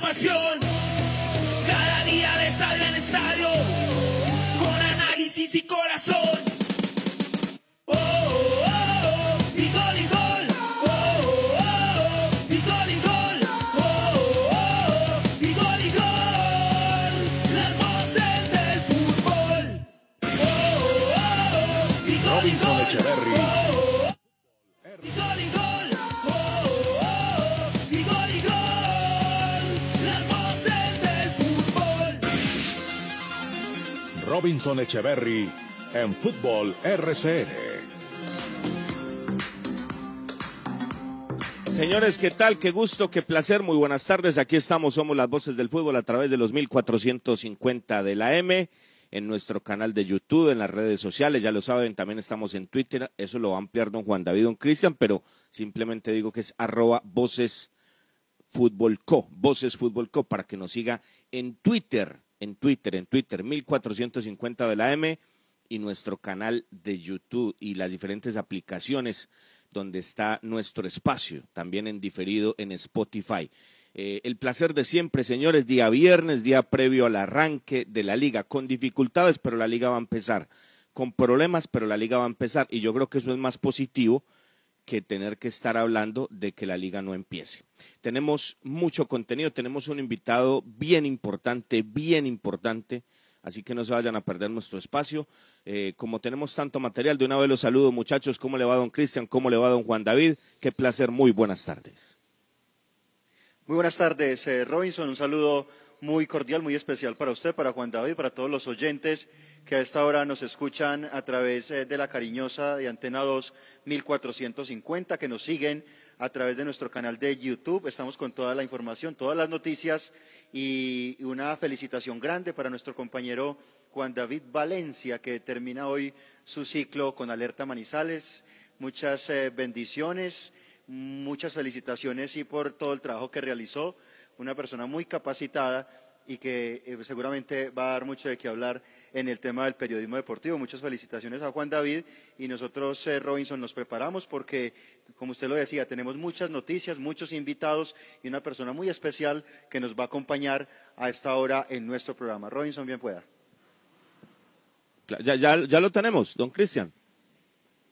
pasión. Cada día de estadio en estadio, con análisis y corazón. Robinson Echeverry en Fútbol RCN. Señores, ¿qué tal? Qué gusto, qué placer. Muy buenas tardes. Aquí estamos, somos las voces del fútbol a través de los 1450 de la M, en nuestro canal de YouTube, en las redes sociales. Ya lo saben, también estamos en Twitter. Eso lo va a ampliar don Juan David, don Cristian, pero simplemente digo que es arroba voces Fútbol Co, Voces Fútbol Co, para que nos siga en Twitter, en Twitter, en Twitter, 1450 de la M y nuestro canal de YouTube y las diferentes aplicaciones donde está nuestro espacio, también en diferido en Spotify. Eh, el placer de siempre, señores, día viernes, día previo al arranque de la liga, con dificultades, pero la liga va a empezar, con problemas, pero la liga va a empezar, y yo creo que eso es más positivo que tener que estar hablando de que la liga no empiece. Tenemos mucho contenido, tenemos un invitado bien importante, bien importante, así que no se vayan a perder nuestro espacio. Eh, como tenemos tanto material, de una vez los saludo muchachos, ¿cómo le va don Cristian? ¿Cómo le va don Juan David? Qué placer, muy buenas tardes. Muy buenas tardes, eh, Robinson. Un saludo muy cordial, muy especial para usted, para Juan David, para todos los oyentes que a esta hora nos escuchan a través eh, de la cariñosa de Antena 2 1450, que nos siguen a través de nuestro canal de YouTube. Estamos con toda la información, todas las noticias y una felicitación grande para nuestro compañero Juan David Valencia, que termina hoy su ciclo con Alerta Manizales. Muchas eh, bendiciones, muchas felicitaciones y por todo el trabajo que realizó. Una persona muy capacitada y que eh, seguramente va a dar mucho de qué hablar en el tema del periodismo deportivo. Muchas felicitaciones a Juan David y nosotros, eh, Robinson, nos preparamos porque, como usted lo decía, tenemos muchas noticias, muchos invitados y una persona muy especial que nos va a acompañar a esta hora en nuestro programa. Robinson, bien pueda. Ya, ya, ya lo tenemos, don Cristian.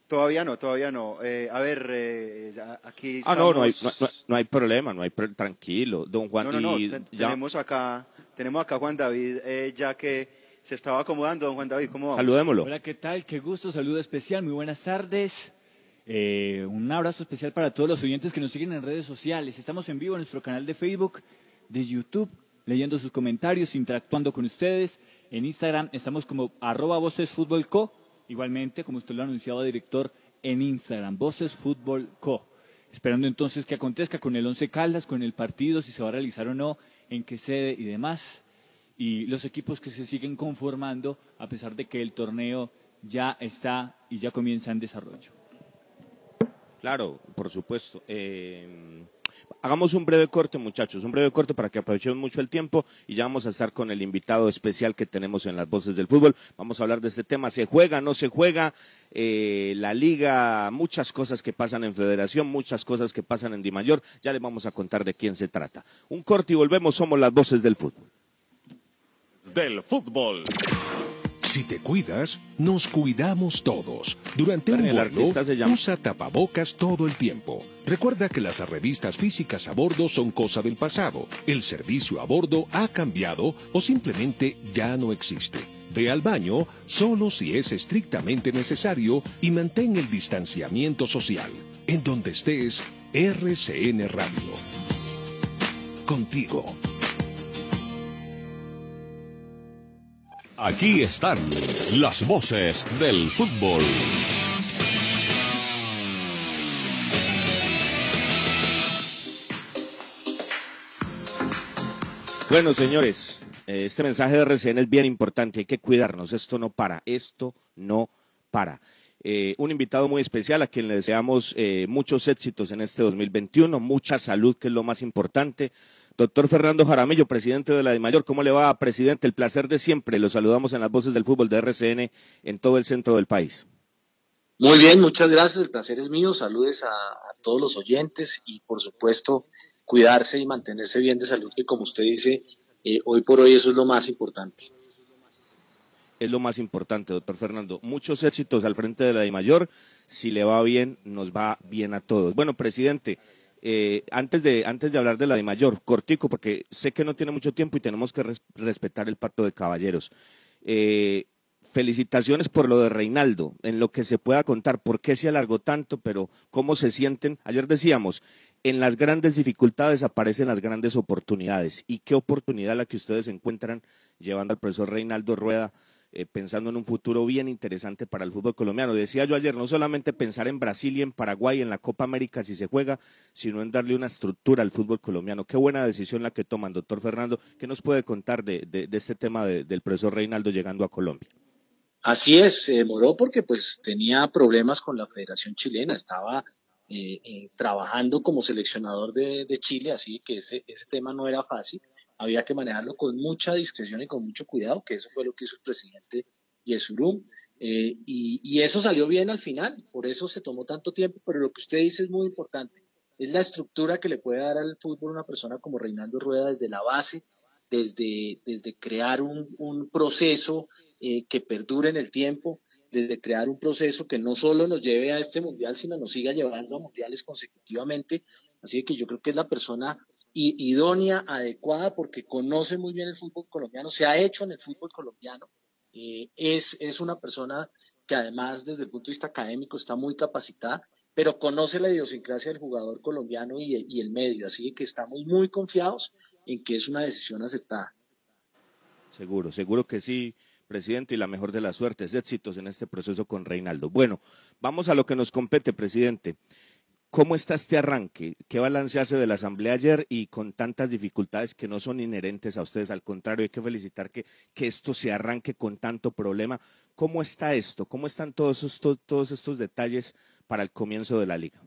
Todavía no, todavía no. Eh, a ver, eh, aquí Ah, no, no hay, estamos- no, hay problema, no hay pro- tranquilo, don Juan. No, no, no, y tenemos acá, tenemos acá a Juan David, eh, ya que se estaba acomodando, don Juan David, ¿cómo vamos? saludémoslo. Hola, ¿qué tal? Qué gusto, saludo especial, muy buenas tardes. Eh, un abrazo especial para todos los oyentes que nos siguen en redes sociales. Estamos en vivo en nuestro canal de Facebook, de YouTube, leyendo sus comentarios, interactuando con ustedes. En Instagram estamos como arroba Voces Fútbol Co. Igualmente, como usted lo ha anunciado, director, en Instagram, Voces Fútbol Co. Esperando entonces que acontezca con el Once Caldas, con el partido, si se va a realizar o no, en qué sede y demás y los equipos que se siguen conformando a pesar de que el torneo ya está y ya comienza en desarrollo. Claro, por supuesto. Eh, hagamos un breve corte, muchachos, un breve corte para que aprovechemos mucho el tiempo y ya vamos a estar con el invitado especial que tenemos en las voces del fútbol. Vamos a hablar de este tema. ¿Se juega, no se juega? Eh, la liga, muchas cosas que pasan en federación, muchas cosas que pasan en Di Mayor. Ya les vamos a contar de quién se trata. Un corte y volvemos. Somos las voces del fútbol. Del fútbol. Si te cuidas, nos cuidamos todos. Durante un El vuelo, usa tapabocas todo el tiempo. Recuerda que las revistas físicas a bordo son cosa del pasado. El servicio a bordo ha cambiado o simplemente ya no existe. Ve al baño solo si es estrictamente necesario y mantén el distanciamiento social. En donde estés, RCN Radio. Contigo. Aquí están las voces del fútbol. Bueno, señores, eh, este mensaje de RCN es bien importante. Hay que cuidarnos. Esto no para. Esto no para. Eh, un invitado muy especial a quien le deseamos eh, muchos éxitos en este 2021, mucha salud, que es lo más importante. Doctor Fernando Jaramillo, presidente de la DIMAYOR, ¿cómo le va, presidente? El placer de siempre. Lo saludamos en las voces del fútbol de RCN en todo el centro del país. Muy bien, muchas gracias. El placer es mío. Saludes a, a todos los oyentes y, por supuesto, cuidarse y mantenerse bien de salud, que como usted dice, eh, hoy por hoy eso es lo más importante. Es lo más importante, doctor Fernando. Muchos éxitos al frente de la de Mayor. Si le va bien, nos va bien a todos. Bueno, presidente, eh, antes, de, antes de hablar de la de Mayor, cortico, porque sé que no tiene mucho tiempo y tenemos que respetar el pacto de caballeros. Eh, felicitaciones por lo de Reinaldo, en lo que se pueda contar, por qué se alargó tanto, pero cómo se sienten. Ayer decíamos, en las grandes dificultades aparecen las grandes oportunidades. ¿Y qué oportunidad la que ustedes encuentran llevando al profesor Reinaldo Rueda? Eh, pensando en un futuro bien interesante para el fútbol colombiano. Decía yo ayer, no solamente pensar en Brasil y en Paraguay en la Copa América si se juega, sino en darle una estructura al fútbol colombiano. Qué buena decisión la que toman, doctor Fernando. ¿Qué nos puede contar de, este tema del profesor Reinaldo llegando a Colombia? Así es, se demoró porque pues tenía problemas con la Federación Chilena, estaba eh, eh, trabajando como seleccionador de, Chile, así que ese, ese tema no era fácil, había que manejarlo con mucha discreción y con mucho cuidado, que eso fue lo que hizo el presidente Yesurum, eh, y, y eso salió bien al final, por eso se tomó tanto tiempo, pero lo que usted dice es muy importante, es la estructura que le puede dar al fútbol una persona como Reinaldo Rueda desde la base, desde, desde crear un, un proceso eh, que perdure en el tiempo, desde crear un proceso que no solo nos lleve a este mundial, sino nos siga llevando a mundiales consecutivamente. Así que yo creo que es la persona idónea, adecuada, porque conoce muy bien el fútbol colombiano, se ha hecho en el fútbol colombiano. Eh, es, es una persona que además desde el punto de vista académico está muy capacitada, pero conoce la idiosincrasia del jugador colombiano y, y el medio, así que estamos muy confiados en que es una decisión acertada. Seguro, seguro que sí presidente, y la mejor de las suertes, éxitos en este proceso con Reinaldo. Bueno, vamos a lo que nos compete, presidente. ¿Cómo está este arranque? ¿Qué balance hace de la asamblea ayer y con tantas dificultades que no son inherentes a ustedes? Al contrario, hay que felicitar que, que esto se arranque con tanto problema. ¿Cómo está esto? ¿Cómo están todos estos, todos estos detalles para el comienzo de la liga?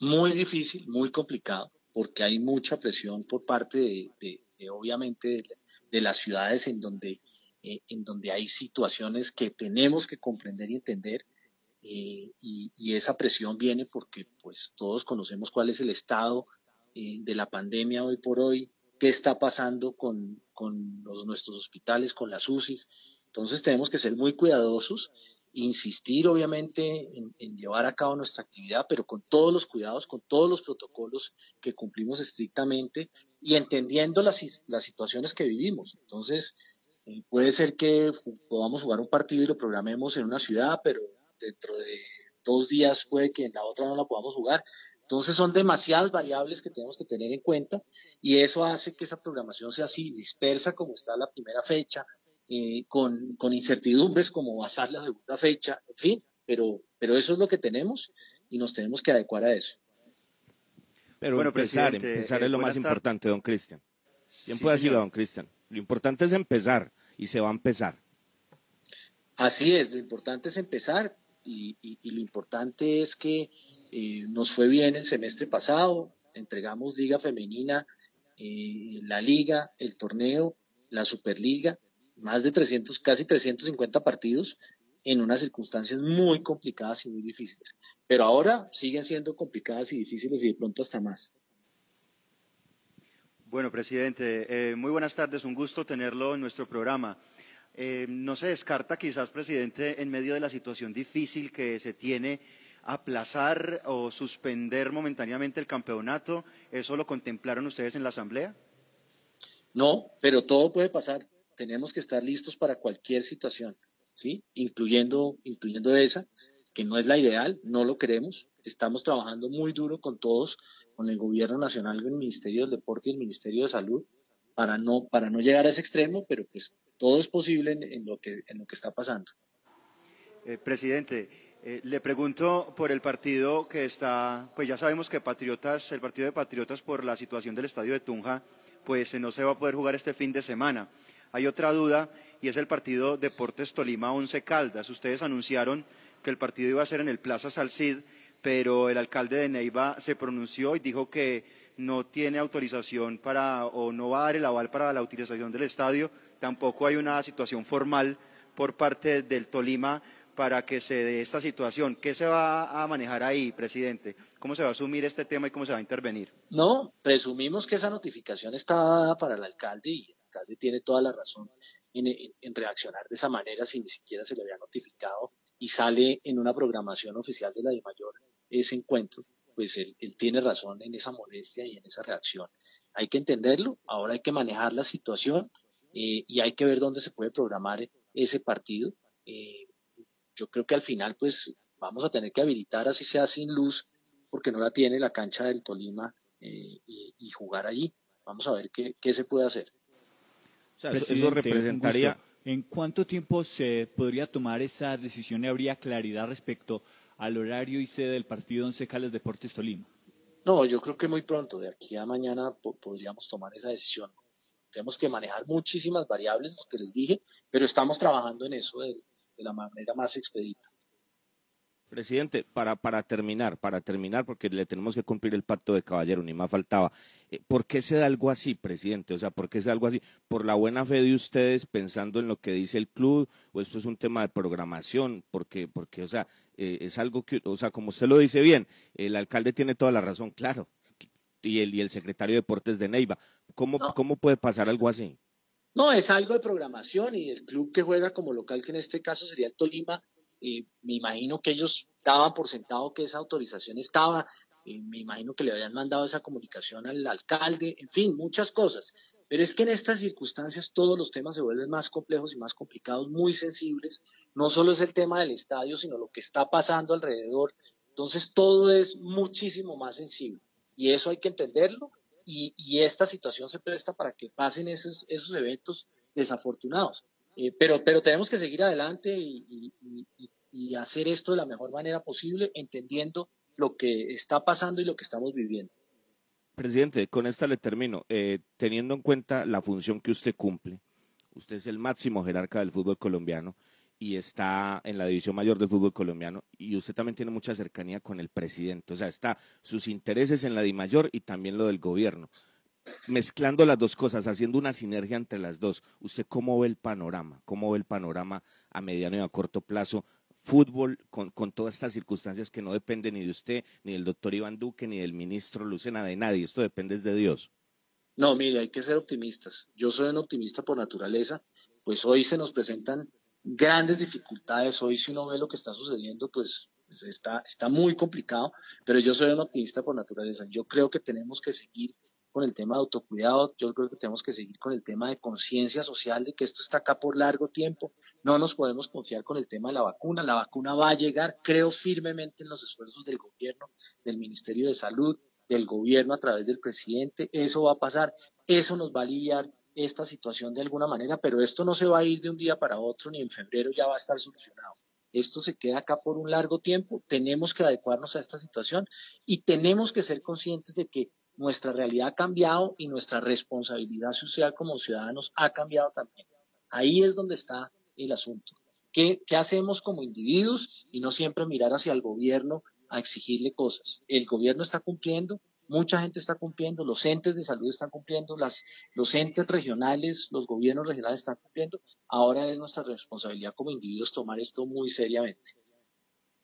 Muy difícil, muy complicado, porque hay mucha presión por parte de, obviamente, de las ciudades en donde eh, en donde hay situaciones que tenemos que comprender y entender. Eh, y, esa presión viene porque pues todos conocemos cuál es el estado eh, de la pandemia hoy por hoy, qué está pasando con, con los, nuestros hospitales, con las UCIs. Entonces tenemos que ser muy cuidadosos, insistir obviamente en, llevar a cabo nuestra actividad, pero con todos los cuidados, con todos los protocolos que cumplimos estrictamente y entendiendo las, las situaciones que vivimos. Entonces, eh, puede ser que podamos jugar un partido y lo programemos en una ciudad, pero dentro de dos días puede que en la otra no la podamos jugar. Entonces son demasiadas variables que tenemos que tener en cuenta y eso hace que esa programación sea así dispersa como está la primera fecha, eh, con, con, incertidumbres como va a estar la segunda fecha, en fin, pero, pero eso es lo que tenemos y nos tenemos que adecuar a eso. Pero bueno, empezar, empezar es lo más importante, don Cristian. Bien puede decirlo, don Cristian. Lo importante es empezar y se va a empezar. Así es, lo importante es empezar y, lo importante es que eh, nos fue bien el semestre pasado, entregamos liga femenina, eh, la liga, el torneo, la superliga, más de 300, casi 350 partidos en unas circunstancias muy complicadas y muy difíciles. Pero ahora siguen siendo complicadas y difíciles y de pronto hasta más. Bueno, presidente, eh, muy buenas tardes, un gusto tenerlo en nuestro programa. Eh, no se descarta quizás, presidente, en medio de la situación difícil que se tiene, aplazar o suspender momentáneamente el campeonato. ¿Eso lo contemplaron ustedes en la Asamblea? No, pero todo puede pasar. Tenemos que estar listos para cualquier situación, ¿sí? Incluyendo, incluyendo esa, que no es la ideal, no lo queremos. Estamos trabajando muy duro con todos con el gobierno nacional, el Ministerio del Deporte y el Ministerio de Salud, para no, para no llegar a ese extremo, pero pues todo es posible en, lo, que, en lo que está pasando. Eh, presidente, eh, le pregunto por el partido que está, pues ya sabemos que Patriotas, el partido de Patriotas por la situación del estadio de Tunja, pues no se va a poder jugar este fin de semana. Hay otra duda y es el partido Deportes Tolima 11 Caldas. Ustedes anunciaron que el partido iba a ser en el Plaza Salcid pero el alcalde de Neiva se pronunció y dijo que no tiene autorización para o no va a dar el aval para la utilización del estadio. Tampoco hay una situación formal por parte del Tolima para que se dé esta situación. ¿Qué se va a manejar ahí, presidente? ¿Cómo se va a asumir este tema y cómo se va a intervenir? No, presumimos que esa notificación está dada para el alcalde y el alcalde tiene toda la razón en, reaccionar de esa manera si ni siquiera se le había notificado y sale en una programación oficial de la de mayor ese encuentro, pues él, tiene razón en esa molestia y en esa reacción. Hay que entenderlo, ahora hay que manejar la situación eh, y hay que ver dónde se puede programar ese partido. Eh, yo creo que al final pues vamos a tener que habilitar así sea sin luz porque no la tiene la cancha del Tolima eh, y, jugar allí. Vamos a ver qué, se puede hacer. eso representaría... ¿En cuánto tiempo se podría tomar esa decisión y habría claridad respecto al horario y sede del partido Once Caldas Deportes Tolima? No, yo creo que muy pronto, de aquí a mañana podríamos tomar esa decisión. Tenemos que manejar muchísimas variables, lo que les dije, pero estamos trabajando en eso de, la manera más expedita. Presidente, para, para terminar, para terminar, porque le tenemos que cumplir el pacto de caballero, ni más faltaba. Eh, ¿Por qué se da algo así, presidente? O sea, ¿por qué se da algo así? ¿Por la buena fe de ustedes pensando en lo que dice el club? ¿O esto es un tema de programación? Porque, porque o sea, eh, es algo que, o sea, como usted lo dice bien, el alcalde tiene toda la razón, claro, y el, y el secretario de Deportes de Neiva. ¿Cómo, ¿Cómo puede pasar algo así? No, es algo de programación y el club que juega como local, que en este caso sería el Tolima, eh, me imagino que ellos daban por sentado que esa autorización estaba, eh, me imagino que le habían mandado esa comunicación al alcalde, en fin, muchas cosas. Pero es que en estas circunstancias todos los temas se vuelven más complejos y más complicados, muy sensibles. No solo es el tema del estadio, sino lo que está pasando alrededor. Entonces todo es muchísimo más sensible. Y eso hay que entenderlo y, esta situación se presta para que pasen esos, esos eventos desafortunados. Eh, pero, pero tenemos que seguir adelante y, hacer esto de la mejor manera posible, entendiendo lo que está pasando y lo que estamos viviendo. Presidente, con esta le termino. Eh, teniendo en cuenta la función que usted cumple, usted es el máximo jerarca del fútbol colombiano y está en la división mayor del fútbol colombiano y usted también tiene mucha cercanía con el presidente, o sea, está sus intereses en la di mayor y también lo del gobierno. Mezclando las dos cosas, haciendo una sinergia entre las dos, ¿usted cómo ve el panorama? ¿Cómo ve el panorama a mediano y a corto plazo? Fútbol con, con todas estas circunstancias que no dependen ni de usted, ni del doctor Iván Duque, ni del ministro Lucena, de nadie. Esto depende de Dios. No, mire, hay que ser optimistas. Yo soy un optimista por naturaleza, pues hoy se nos presentan grandes dificultades. Hoy si uno ve lo que está sucediendo, pues, pues, está, está muy complicado, pero yo soy un optimista por naturaleza. Yo creo que tenemos que seguir con el tema de autocuidado, yo creo que tenemos que seguir con el tema de conciencia social de que esto está acá por largo tiempo. No nos podemos confiar con el tema de la vacuna. La vacuna va a llegar, creo firmemente en los esfuerzos del gobierno, del Ministerio de Salud, del gobierno a través del presidente. Eso va a pasar, eso nos va a aliviar esta situación de alguna manera, pero esto no se va a ir de un día para otro, ni en febrero ya va a estar solucionado. Esto se queda acá por un largo tiempo, tenemos que adecuarnos a esta situación y tenemos que ser conscientes de que nuestra realidad ha cambiado y nuestra responsabilidad social como ciudadanos ha cambiado también. Ahí es donde está el asunto. ¿Qué, ¿Qué, hacemos como individuos y no siempre mirar hacia el gobierno a exigirle cosas? El gobierno está cumpliendo, mucha gente está cumpliendo, los entes de salud están cumpliendo, las, los entes regionales, los gobiernos regionales están cumpliendo. Ahora es nuestra responsabilidad como individuos tomar esto muy seriamente.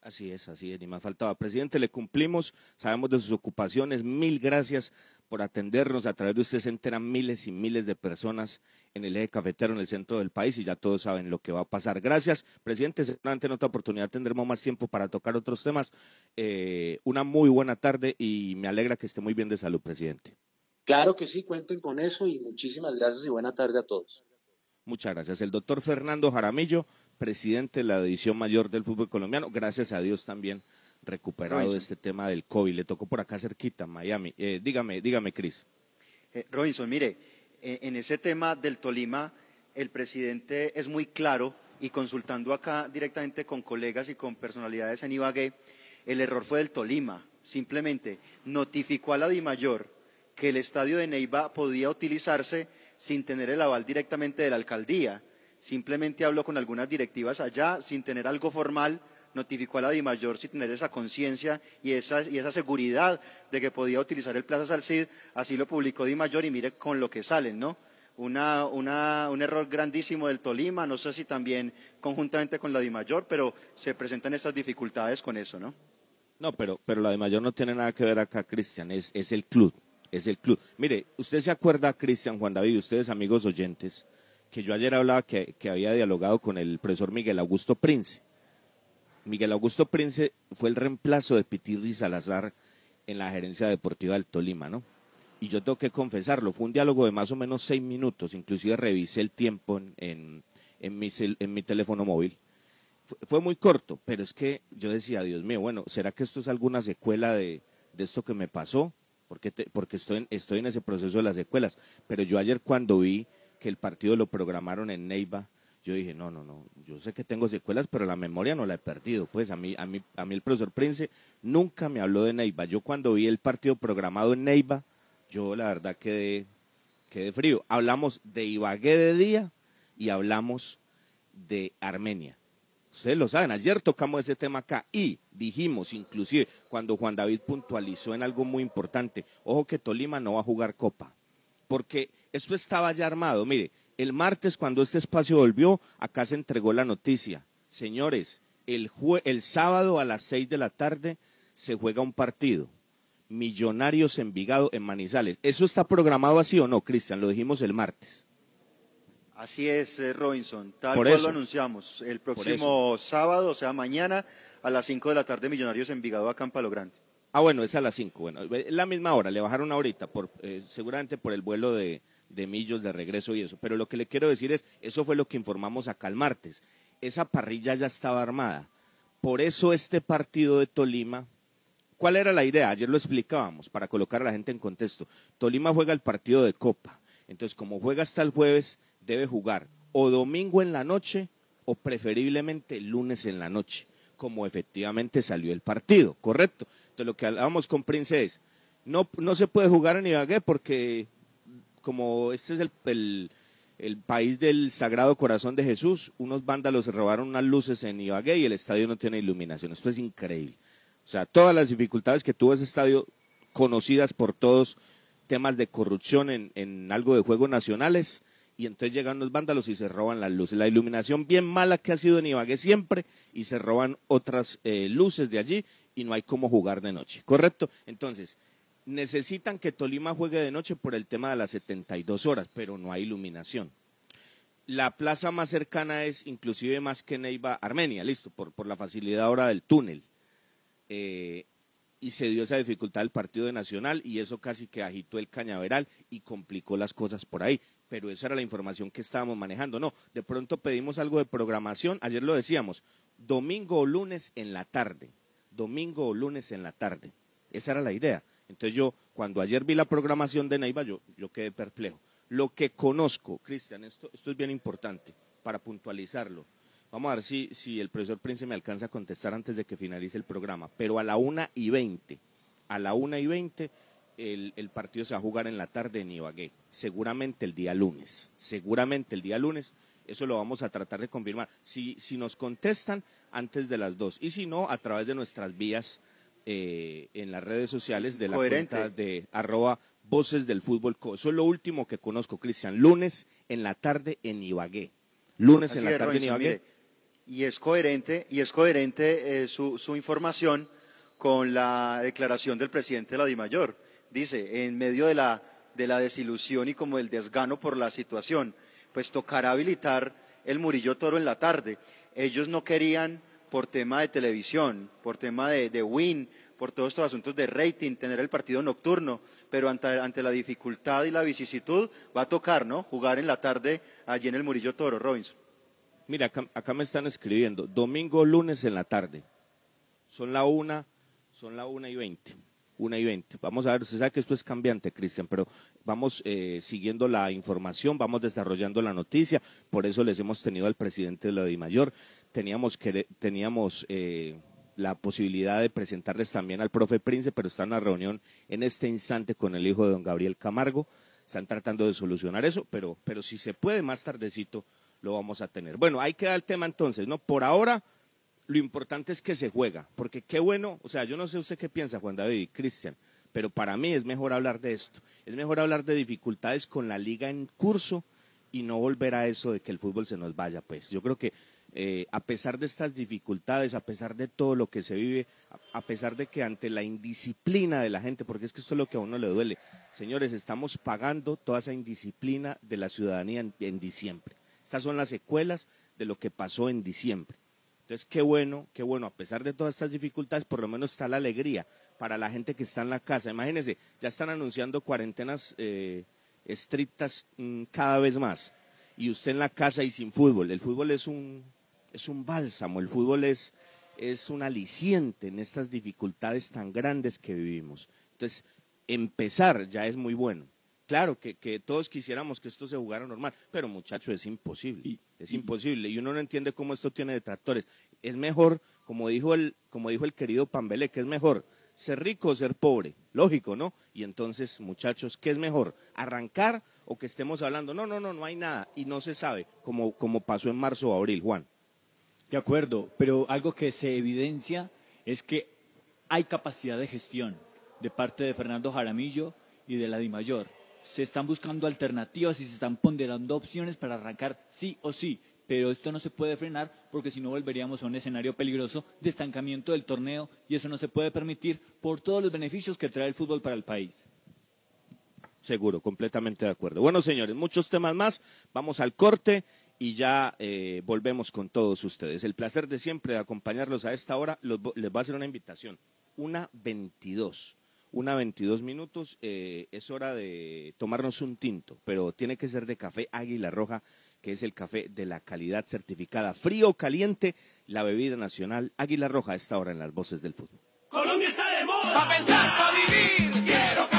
Así es, así es, ni más faltaba. Presidente, le cumplimos, sabemos de sus ocupaciones, mil gracias por atendernos. A través de usted se enteran miles y miles de personas en el eje cafetero en el centro del país y ya todos saben lo que va a pasar. Gracias, presidente. Seguramente en otra oportunidad tendremos más tiempo para tocar otros temas. Eh, una muy buena tarde y me alegra que esté muy bien de salud, presidente. Claro que sí, cuenten con eso y muchísimas gracias y buena tarde a todos. Muchas gracias. El doctor Fernando Jaramillo, presidente de la división mayor del fútbol colombiano, gracias a Dios también recuperado de este tema del COVID. Le tocó por acá cerquita, Miami. Eh, dígame, dígame, Cris. Eh, Robinson, mire, eh, en ese tema del Tolima, el presidente es muy claro y consultando acá directamente con colegas y con personalidades en Ibagué, el error fue del Tolima. Simplemente notificó a la DIMAYOR que el estadio de Neiva podía utilizarse sin tener el aval directamente de la alcaldía. Simplemente habló con algunas directivas allá sin tener algo formal, notificó a la DIMAYOR sin tener esa conciencia y esa, y esa seguridad de que podía utilizar el Plaza Salcid, así lo publicó DIMAYOR y mire con lo que salen, ¿no? una, una, un error grandísimo del Tolima, no sé si también conjuntamente con la Di Mayor, pero se presentan estas dificultades con eso, ¿no? No, pero, pero la de Mayor no tiene nada que ver acá, Cristian, es, es el club, es el club. Mire, usted se acuerda, Cristian, Juan David, ustedes amigos oyentes, que yo ayer hablaba que había dialogado con el profesor Miguel Augusto Prince. Miguel Augusto Prince fue el reemplazo de Pitirri Salazar en la gerencia deportiva del Tolima, ¿no? Y yo tengo que confesarlo, fue un diálogo de más o menos seis minutos, inclusive revisé el tiempo en, en, mi, teléfono móvil. Fue, muy corto, pero es que yo decía, Dios mío, bueno, ¿será que esto es alguna secuela de, de esto que me pasó? Porque, porque estoy, estoy en ese proceso de las secuelas. Pero yo ayer cuando vi que el partido lo programaron en Neiva, yo dije, no, no, no, yo sé que tengo secuelas, pero la memoria no la he perdido. Pues a mí, a mí, a mí el profesor Prince nunca me habló de Neiva. Yo cuando vi el partido programado en Neiva, yo la verdad quedé, quedé frío. Hablamos de Ibagué de día y hablamos de Armenia. Ustedes lo saben, ayer tocamos ese tema acá y dijimos, inclusive, cuando Juan David puntualizó en algo muy importante, ojo que Tolima no va a jugar Copa, porque esto estaba ya armado. Mire, el martes cuando este espacio volvió, acá se entregó la noticia. Señores, el, jue- el sábado a las seis de la tarde se juega un partido. Millonarios Envigado en Manizales. ¿Eso está programado así o no, Cristian? Lo dijimos el martes. Así es, eh, Robinson. Tal Por cual eso. lo anunciamos. El próximo sábado, o sea, mañana, a las 5 de la tarde, Millonarios Envigado acá en Palo Grande. Ah, bueno, es a las 5. Bueno, es la misma hora, le bajaron ahorita, por, eh, seguramente por el vuelo de, de Millos de regreso y eso. Pero lo que le quiero decir es, eso fue lo que informamos acá el martes. Esa parrilla ya estaba armada. Por eso este partido de Tolima, ¿cuál era la idea? Ayer lo explicábamos para colocar a la gente en contexto. Tolima juega el partido de Copa. Entonces, como juega hasta el jueves, debe jugar o domingo en la noche o preferiblemente lunes en la noche, como efectivamente salió el partido, ¿correcto? Entonces, lo que hablábamos con Prince es, no, no se puede jugar en Ibagué porque como este es el, el- país del Sagrado Corazón de Jesús, unos vándalos robaron unas luces en Ibagué y el estadio no tiene iluminación. Esto es increíble. O sea, todas las dificultades que tuvo ese estadio, conocidas por todos, temas de corrupción en, en algo de juegos nacionales, y entonces llegan los vándalos y se roban las luces. La iluminación bien mala que ha sido en Ibagué siempre, y se roban otras eh, luces de allí, y no hay cómo jugar de noche. ¿Correcto? Entonces, necesitan que Tolima juegue de noche por el tema de las 72 horas, pero no hay iluminación. La plaza más cercana es inclusive más que Neiva, Armenia, listo, por, por la facilidad ahora del túnel. Eh, y se dio esa dificultad del partido de Nacional y eso casi que agitó el cañaveral y complicó las cosas por ahí. Pero esa era la información que estábamos manejando. No, de pronto pedimos algo de programación, ayer lo decíamos, domingo o lunes en la tarde, domingo o lunes en la tarde. Esa era la idea. Entonces yo, cuando ayer vi la programación de Neiva, yo, yo quedé perplejo. Lo que conozco, Cristian, esto, es bien importante para puntualizarlo. Vamos a ver si, si el profesor Prince me alcanza a contestar antes de que finalice el programa. Pero a la una y veinte, a la una y veinte, el, el partido se va a jugar en la tarde en Ibagué. Seguramente el día lunes. Seguramente el día lunes. Eso lo vamos a tratar de confirmar. Si, si nos contestan antes de las dos. Y si no, a través de nuestras vías eh, en las redes sociales de la Coherente. cuenta de arroba voces del fútbol. Eso es lo último que conozco, Cristian. Lunes en la tarde en Ibagué. Lunes Así en la tarde en Ibagué. mire, y es coherente, y es coherente eh, su, su información con la declaración del presidente de la DIMAYOR. Dice, en medio de la, de la desilusión y como el desgano por la situación, pues tocará habilitar el Murillo Toro en la tarde. Ellos no querían, por tema de televisión, por tema de, win, por todos estos asuntos de rating, tener el partido nocturno, pero ante, ante la dificultad y la vicisitud va a tocar, ¿no? Jugar en la tarde allí en el Murillo Toro, Robinson. Mira, acá, acá me están escribiendo, domingo, lunes en la tarde. Son la una, son la una y veinte. Una y veinte. Vamos a ver, usted sabe que esto es cambiante, Cristian, pero vamos eh, siguiendo la información, vamos desarrollando la noticia. Por eso les hemos tenido al presidente de la DIMAYOR. Teníamos, que, teníamos eh, la posibilidad de presentarles también al profe Prince, pero está en la reunión en este instante con el hijo de don Gabriel Camargo. Están tratando de solucionar eso, pero, pero si se puede, más tardecito lo vamos a tener. Bueno, ahí queda el tema entonces, ¿no? Por ahora, lo importante es que se juega, porque qué bueno, o sea, yo no sé usted qué piensa, Juan David y Cristian, pero para mí es mejor hablar de esto. Es mejor hablar de dificultades con la liga en curso y no volver a eso de que el fútbol se nos vaya. Pues yo creo que eh, a pesar de estas dificultades, a pesar de todo lo que se vive, a, pesar de que ante la indisciplina de la gente, porque es que esto es lo que a uno le duele, señores, estamos pagando toda esa indisciplina de la ciudadanía en, en diciembre. Estas son las secuelas de lo que pasó en diciembre. Entonces, qué bueno, qué bueno, a pesar de todas estas dificultades, por lo menos está la alegría para la gente que está en la casa. Imagínense, ya están anunciando cuarentenas eh, estrictas mm, cada vez más. Y usted en la casa y sin fútbol. El fútbol es un, es un bálsamo, el fútbol es, es un aliciente en estas dificultades tan grandes que vivimos. Entonces, empezar ya es muy bueno. Claro que, que todos quisiéramos que esto se jugara normal, pero muchacho, es imposible. es imposible. Y uno no entiende cómo esto tiene detractores. Es mejor, como dijo el, como dijo el querido Pambele, que es mejor ser rico o ser pobre. Lógico, ¿no? Y entonces, muchachos, ¿qué es mejor? ¿Arrancar o que estemos hablando? No, no, no, no hay nada. Y no se sabe, como, como pasó en marzo o abril, Juan. De acuerdo, pero algo que se evidencia es que hay capacidad de gestión de parte de Fernando Jaramillo y de la DIMAYOR. Se están buscando alternativas y se están ponderando opciones para arrancar sí o sí, pero esto no se puede frenar porque si no volveríamos a un escenario peligroso de estancamiento del torneo y eso no se puede permitir por todos los beneficios que trae el fútbol para el país. Seguro, completamente de acuerdo. Bueno, señores, muchos temas más. Vamos al corte y ya eh, volvemos con todos ustedes. El placer de siempre de acompañarlos a esta hora. Los, les voy a hacer una invitación. Una 22. Una 22 minutos. Eh, es hora de tomarnos un tinto, pero tiene que ser de café Águila Roja, que es el café de la calidad certificada. Frío caliente, la bebida nacional Águila Roja a esta hora en las voces del fútbol. Colombia está de moda. Pa' pensar, pa' vivir. Quiero café.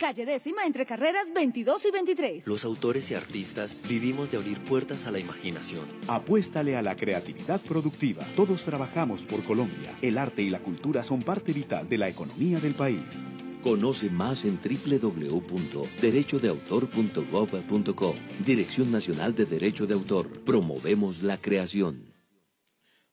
Calle décima entre carreras 22 y 23. Los autores y artistas vivimos de abrir puertas a la imaginación. Apuéstale a la creatividad productiva. Todos trabajamos por Colombia. El arte y la cultura son parte vital de la economía del país. Conoce más en www.derechodeautor.gov.co. Dirección Nacional de Derecho de Autor. Promovemos la creación.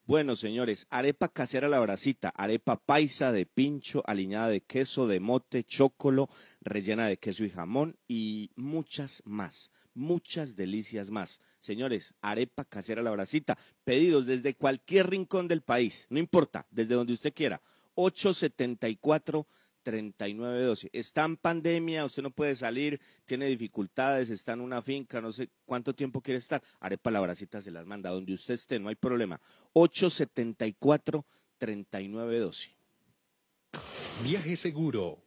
Bueno, señores, arepa casera a la bracita, arepa paisa de pincho, aliñada de queso, de mote, chocolo, rellena de queso y jamón y muchas más, muchas delicias más. Señores, arepa casera la bracita, pedidos desde cualquier rincón del país, no importa, desde donde usted quiera. 874 3912. Está en pandemia, usted no puede salir, tiene dificultades, está en una finca, no sé cuánto tiempo quiere estar. Arepa la bracita se las manda donde usted esté, no hay problema. 874 3912. Viaje seguro.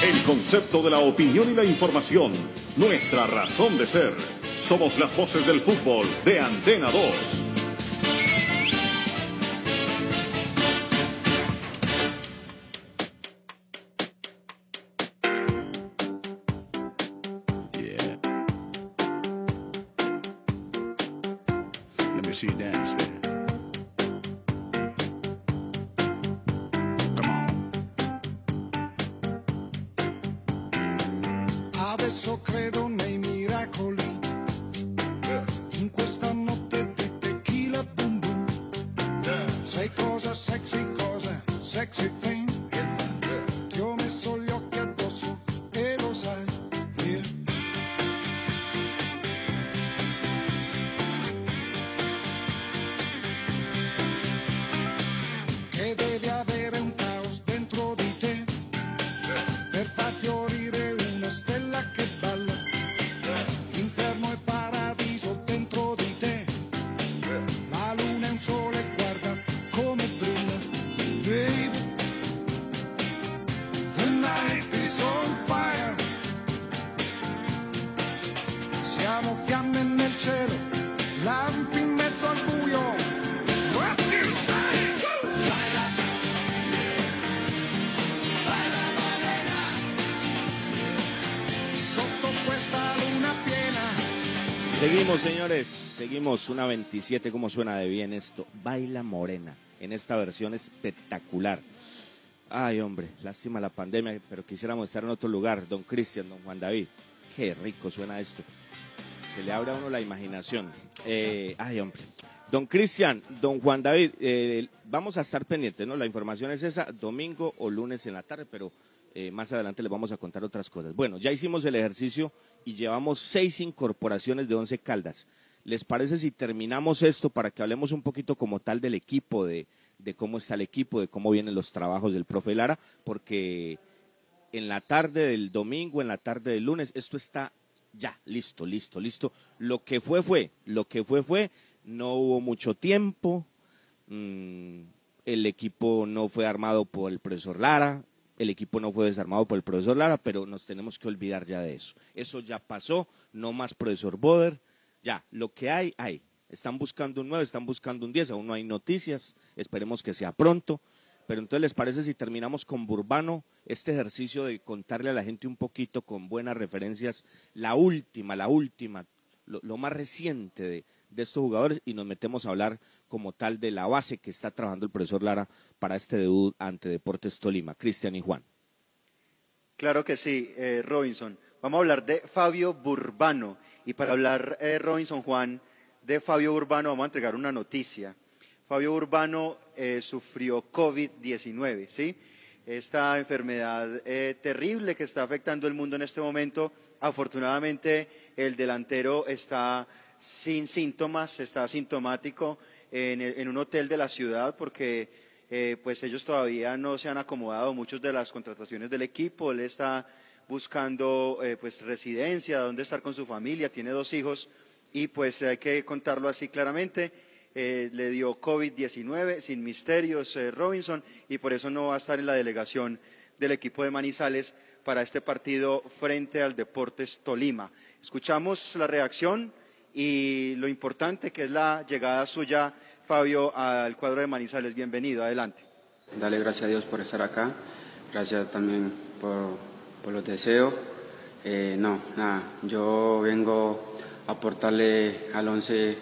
El concepto de la opinión y la información. Nuestra razón de ser. Somos las voces del fútbol de Antena 2. Seguimos, señores, seguimos. Una 27, ¿cómo suena de bien esto? Baila Morena, en esta versión espectacular. Ay, hombre, lástima la pandemia, pero quisiéramos estar en otro lugar. Don Cristian, don Juan David, qué rico suena esto. Se le abre a uno la imaginación. Eh, ay, hombre. Don Cristian, don Juan David, eh, vamos a estar pendientes, ¿no? La información es esa, domingo o lunes en la tarde, pero eh, más adelante les vamos a contar otras cosas. Bueno, ya hicimos el ejercicio y llevamos seis incorporaciones de once caldas. ¿Les parece si terminamos esto para que hablemos un poquito como tal del equipo, de, de cómo está el equipo, de cómo vienen los trabajos del profe Lara? Porque en la tarde del domingo, en la tarde del lunes, esto está ya, listo, listo, listo. Lo que fue, fue, lo que fue, fue, no hubo mucho tiempo, mm, el equipo no fue armado por el profesor Lara, el equipo no fue desarmado por el profesor Lara, pero nos tenemos que olvidar ya de eso. Eso ya pasó, no más profesor Boder, ya, lo que hay, hay. Están buscando un 9, están buscando un 10, aún no hay noticias, esperemos que sea pronto. Pero entonces, ¿les parece si terminamos con Burbano este ejercicio de contarle a la gente un poquito con buenas referencias, la última, la última, lo, lo más reciente de, de estos jugadores y nos metemos a hablar como tal de la base que está trabajando el profesor Lara para este debut ante Deportes Tolima, Cristian y Juan. Claro que sí, eh, Robinson. Vamos a hablar de Fabio Burbano. Y para hablar, eh, Robinson Juan, de Fabio Urbano, vamos a entregar una noticia. Fabio Urbano eh, sufrió COVID-19, ¿sí? Esta enfermedad eh, terrible que está afectando el mundo en este momento. Afortunadamente, el delantero está sin síntomas, está asintomático en, en un hotel de la ciudad porque eh, pues ellos todavía no se han acomodado muchos de las contrataciones del equipo. Él está buscando eh, pues residencia, dónde estar con su familia, tiene dos hijos y pues hay que contarlo así claramente. Eh, le dio COVID-19 sin misterios eh, Robinson y por eso no va a estar en la delegación del equipo de Manizales para este partido frente al Deportes Tolima. Escuchamos la reacción y lo importante que es la llegada suya, Fabio, al cuadro de Manizales. Bienvenido, adelante. Dale gracias a Dios por estar acá, gracias también por, por los deseos. Eh, no, nada, yo vengo a aportarle al 11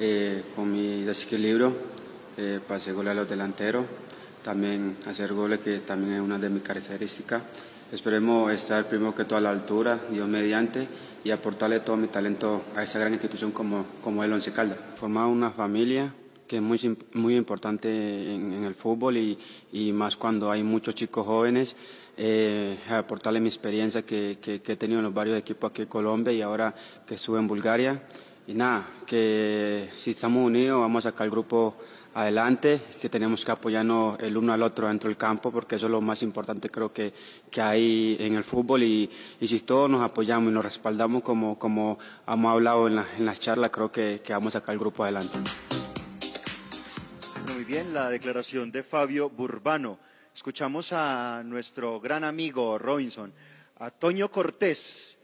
eh, con mi desequilibrio, eh, para hacer goles a los delanteros, también hacer goles que también es una de mis características. Esperemos estar primero que todo a la altura, Dios mediante, y aportarle todo mi talento a esa gran institución como, como el Once Caldas. Formar una familia que es muy, muy importante en, en el fútbol y, y más cuando hay muchos chicos jóvenes, eh, aportarle mi experiencia que, que- que he tenido en los varios equipos aquí en Colombia y ahora que estuve en Bulgaria. Y nada, que si estamos unidos vamos a sacar el grupo adelante, que tenemos que apoyarnos el uno al otro dentro del campo, porque eso es lo más importante creo que, que hay en el fútbol y, y si todos nos apoyamos y nos respaldamos como, como hemos hablado en, la- en las charlas, creo que, que vamos a sacar el grupo adelante. Muy bien, la declaración de Fabio Burbano. Escuchamos a nuestro gran amigo Robinson, a Toño Cortés,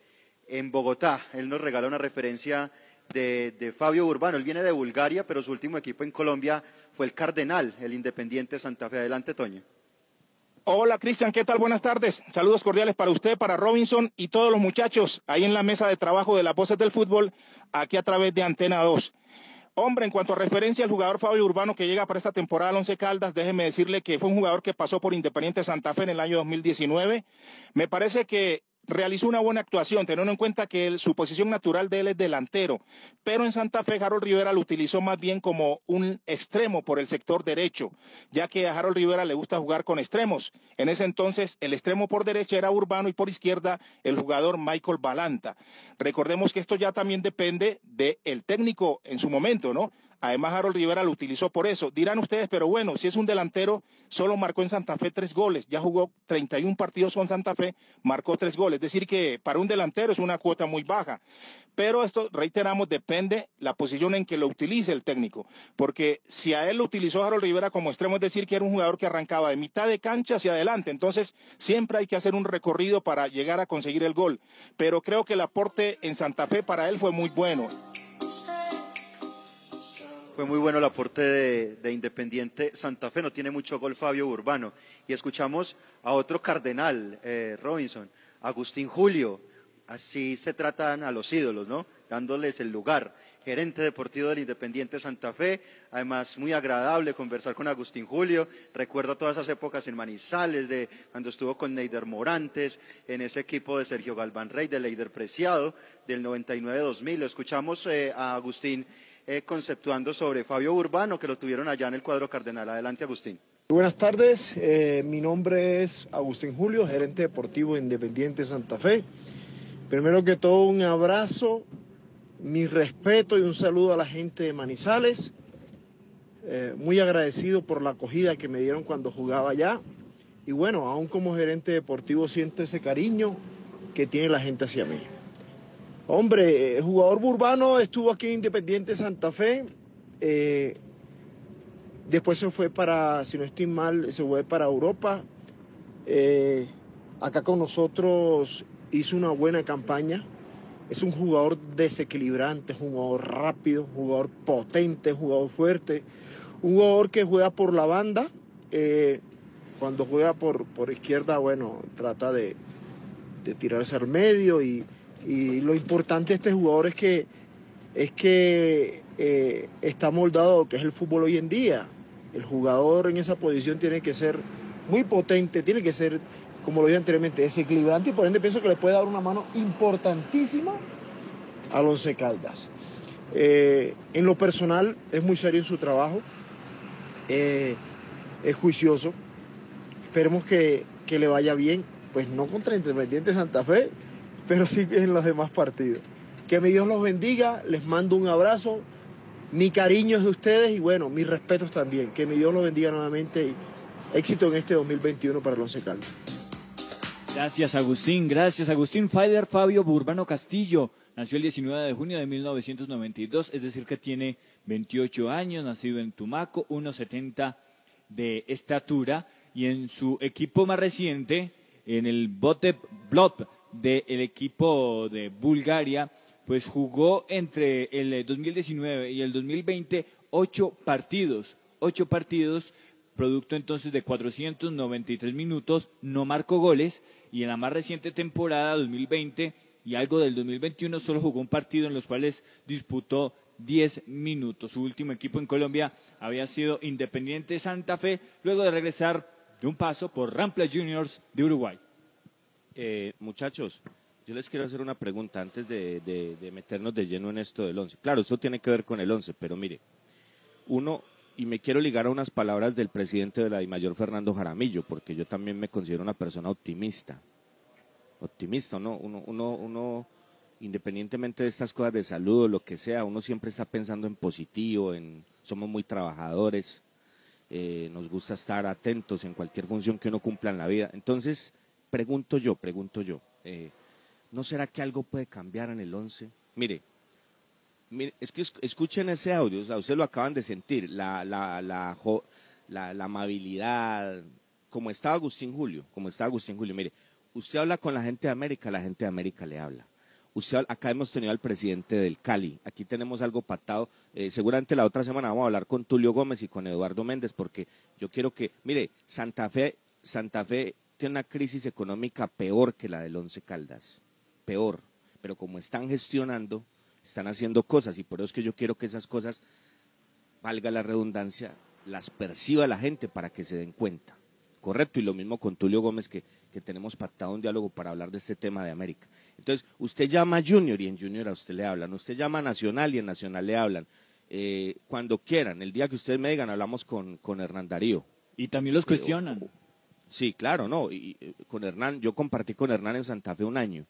en Bogotá. Él nos regala una referencia de, de Fabio Urbano. Él viene de Bulgaria, pero su último equipo en Colombia fue el Cardenal, el Independiente Santa Fe. Adelante, Toño. Hola Cristian, ¿qué tal? Buenas tardes. Saludos cordiales para usted, para Robinson y todos los muchachos ahí en la mesa de trabajo de las voces del fútbol, aquí a través de Antena 2. Hombre, en cuanto a referencia al jugador Fabio Urbano que llega para esta temporada al Once Caldas, déjeme decirle que fue un jugador que pasó por Independiente Santa Fe en el año 2019. Me parece que realizó una buena actuación, teniendo en cuenta que su posición natural de él es delantero, pero en Santa Fe Harold Rivera lo utilizó más bien como un extremo por el sector derecho, ya que a Harold Rivera le gusta jugar con extremos. En ese entonces el extremo por derecha era Urbano y por izquierda el jugador Michael Balanta. Recordemos que esto ya también depende del técnico en su momento, ¿no? Además, Harold Rivera lo utilizó por eso. Dirán ustedes, pero bueno, si es un delantero, solo marcó en Santa Fe tres goles. Ya jugó 31 partidos con Santa Fe, marcó tres goles. Es decir, que para un delantero es una cuota muy baja. Pero esto, reiteramos, depende la posición en que lo utilice el técnico. Porque si a él lo utilizó Harold Rivera como extremo, es decir, que era un jugador que arrancaba de mitad de cancha hacia adelante. Entonces, siempre hay que hacer un recorrido para llegar a conseguir el gol. Pero creo que el aporte en Santa Fe para él fue muy bueno. Fue muy bueno el aporte de, de Independiente Santa Fe, no tiene mucho gol Fabio Urbano. Y escuchamos a otro cardenal, eh, Robinson, Agustín Julio. Así se tratan a los ídolos, ¿no? Dándoles el lugar. Gerente deportivo del Independiente Santa Fe, además muy agradable conversar con Agustín Julio. Recuerda todas esas épocas en Manizales, de cuando estuvo con Neider Morantes, en ese equipo de Sergio Galván Rey, de Leider Preciado, del 99-2000. Lo escuchamos eh, a Agustín eh, conceptuando sobre Fabio Urbano, que lo tuvieron allá en el cuadro cardenal. Adelante, Agustín. Buenas tardes, eh, mi nombre es Agustín Julio, gerente deportivo de Independiente Santa Fe. Primero que todo, un abrazo, mi respeto y un saludo a la gente de Manizales. Eh, muy agradecido por la acogida que me dieron cuando jugaba allá. Y bueno, aún como gerente deportivo siento ese cariño que tiene la gente hacia mí. Hombre, el jugador Burbano estuvo aquí en Independiente Santa Fe. eh, después se fue para, si no estoy mal, se fue para Europa. Eh, acá con nosotros hizo una buena campaña. Es un jugador desequilibrante, es un jugador rápido, un jugador potente, un jugador fuerte. Un jugador que juega por la banda. eh, cuando juega por, por izquierda, bueno, trata de, de tirarse al medio y, y lo importante de este jugador es que, es que eh, está moldado que es el fútbol hoy en día. El jugador en esa posición tiene que ser muy potente, tiene que ser, como lo dije anteriormente, desequilibrante y por ende pienso que le puede dar una mano importantísima al Once Caldas. Eh, en lo personal es muy serio en su trabajo, eh, es juicioso, esperemos que, que le vaya bien, pues no contra Independiente Santa Fe, pero sí en los demás partidos. Que mi Dios los bendiga, les mando un abrazo, mi cariño es de ustedes y bueno, mis respetos también. Que mi Dios los bendiga nuevamente y éxito en este 2021 para el Once Caldas. Gracias Agustín, gracias Agustín Faider Fabio Burbano Castillo. Nació el 19 de junio de 1992, es decir que tiene 28 años, nacido en Tumaco, 1,70 de estatura y en su equipo más reciente, en el Bote Blot del equipo de Bulgaria, pues jugó entre el 2019 y el 2020 ocho partidos, ocho partidos, producto entonces de 493 minutos, no marcó goles y en la más reciente temporada 2020 y algo del 2021 solo jugó un partido en los cuales disputó 10 minutos. Su último equipo en Colombia había sido Independiente Santa Fe, luego de regresar de un paso por Rampla Juniors de Uruguay. Eh, muchachos, yo les quiero hacer una pregunta antes de, de- meternos de lleno en esto del 11. Claro, esto tiene que ver con el 11, pero mire, uno, y me quiero ligar a unas palabras del presidente de la DIMAYOR, Fernando Jaramillo, porque yo también me considero una persona optimista. Optimista, ¿no? Uno, uno, uno, independientemente de estas cosas de salud o lo que sea, uno siempre está pensando en positivo, en somos muy trabajadores, eh, nos gusta estar atentos en cualquier función que uno cumpla en la vida. Entonces, pregunto yo, pregunto yo, eh, ¿no será que algo puede cambiar en el 11? Mire, es que es- escuchen ese audio, o ustedes lo acaban de sentir, la, la, la, la, amabilidad, como está Agustín Julio, como está Agustín Julio, mire, usted habla con la gente de América, la gente de América le habla. Usted, acá hemos tenido al presidente del Cali, aquí tenemos algo patado, eh, seguramente la otra semana vamos a hablar con Tulio Gómez y con Eduardo Méndez, porque yo quiero que, mire, Santa Fe, Santa Fe tiene una crisis económica peor que la del Once Caldas, peor, pero como están gestionando, están haciendo cosas y por eso es que yo quiero que esas cosas, valga la redundancia, las perciba la gente para que se den cuenta. Correcto, y lo mismo con Tulio Gómez, que, que tenemos pactado un diálogo para hablar de este tema de América. Entonces, usted llama a Junior y en Junior a usted le hablan, usted llama a Nacional y en Nacional le hablan. Eh, cuando quieran, el día que ustedes me digan, hablamos con, con Hernán Darío. Y también los cuestionan. Sí, claro, no. Y, eh, con Hernán, yo compartí con Hernán en Santa Fe un año.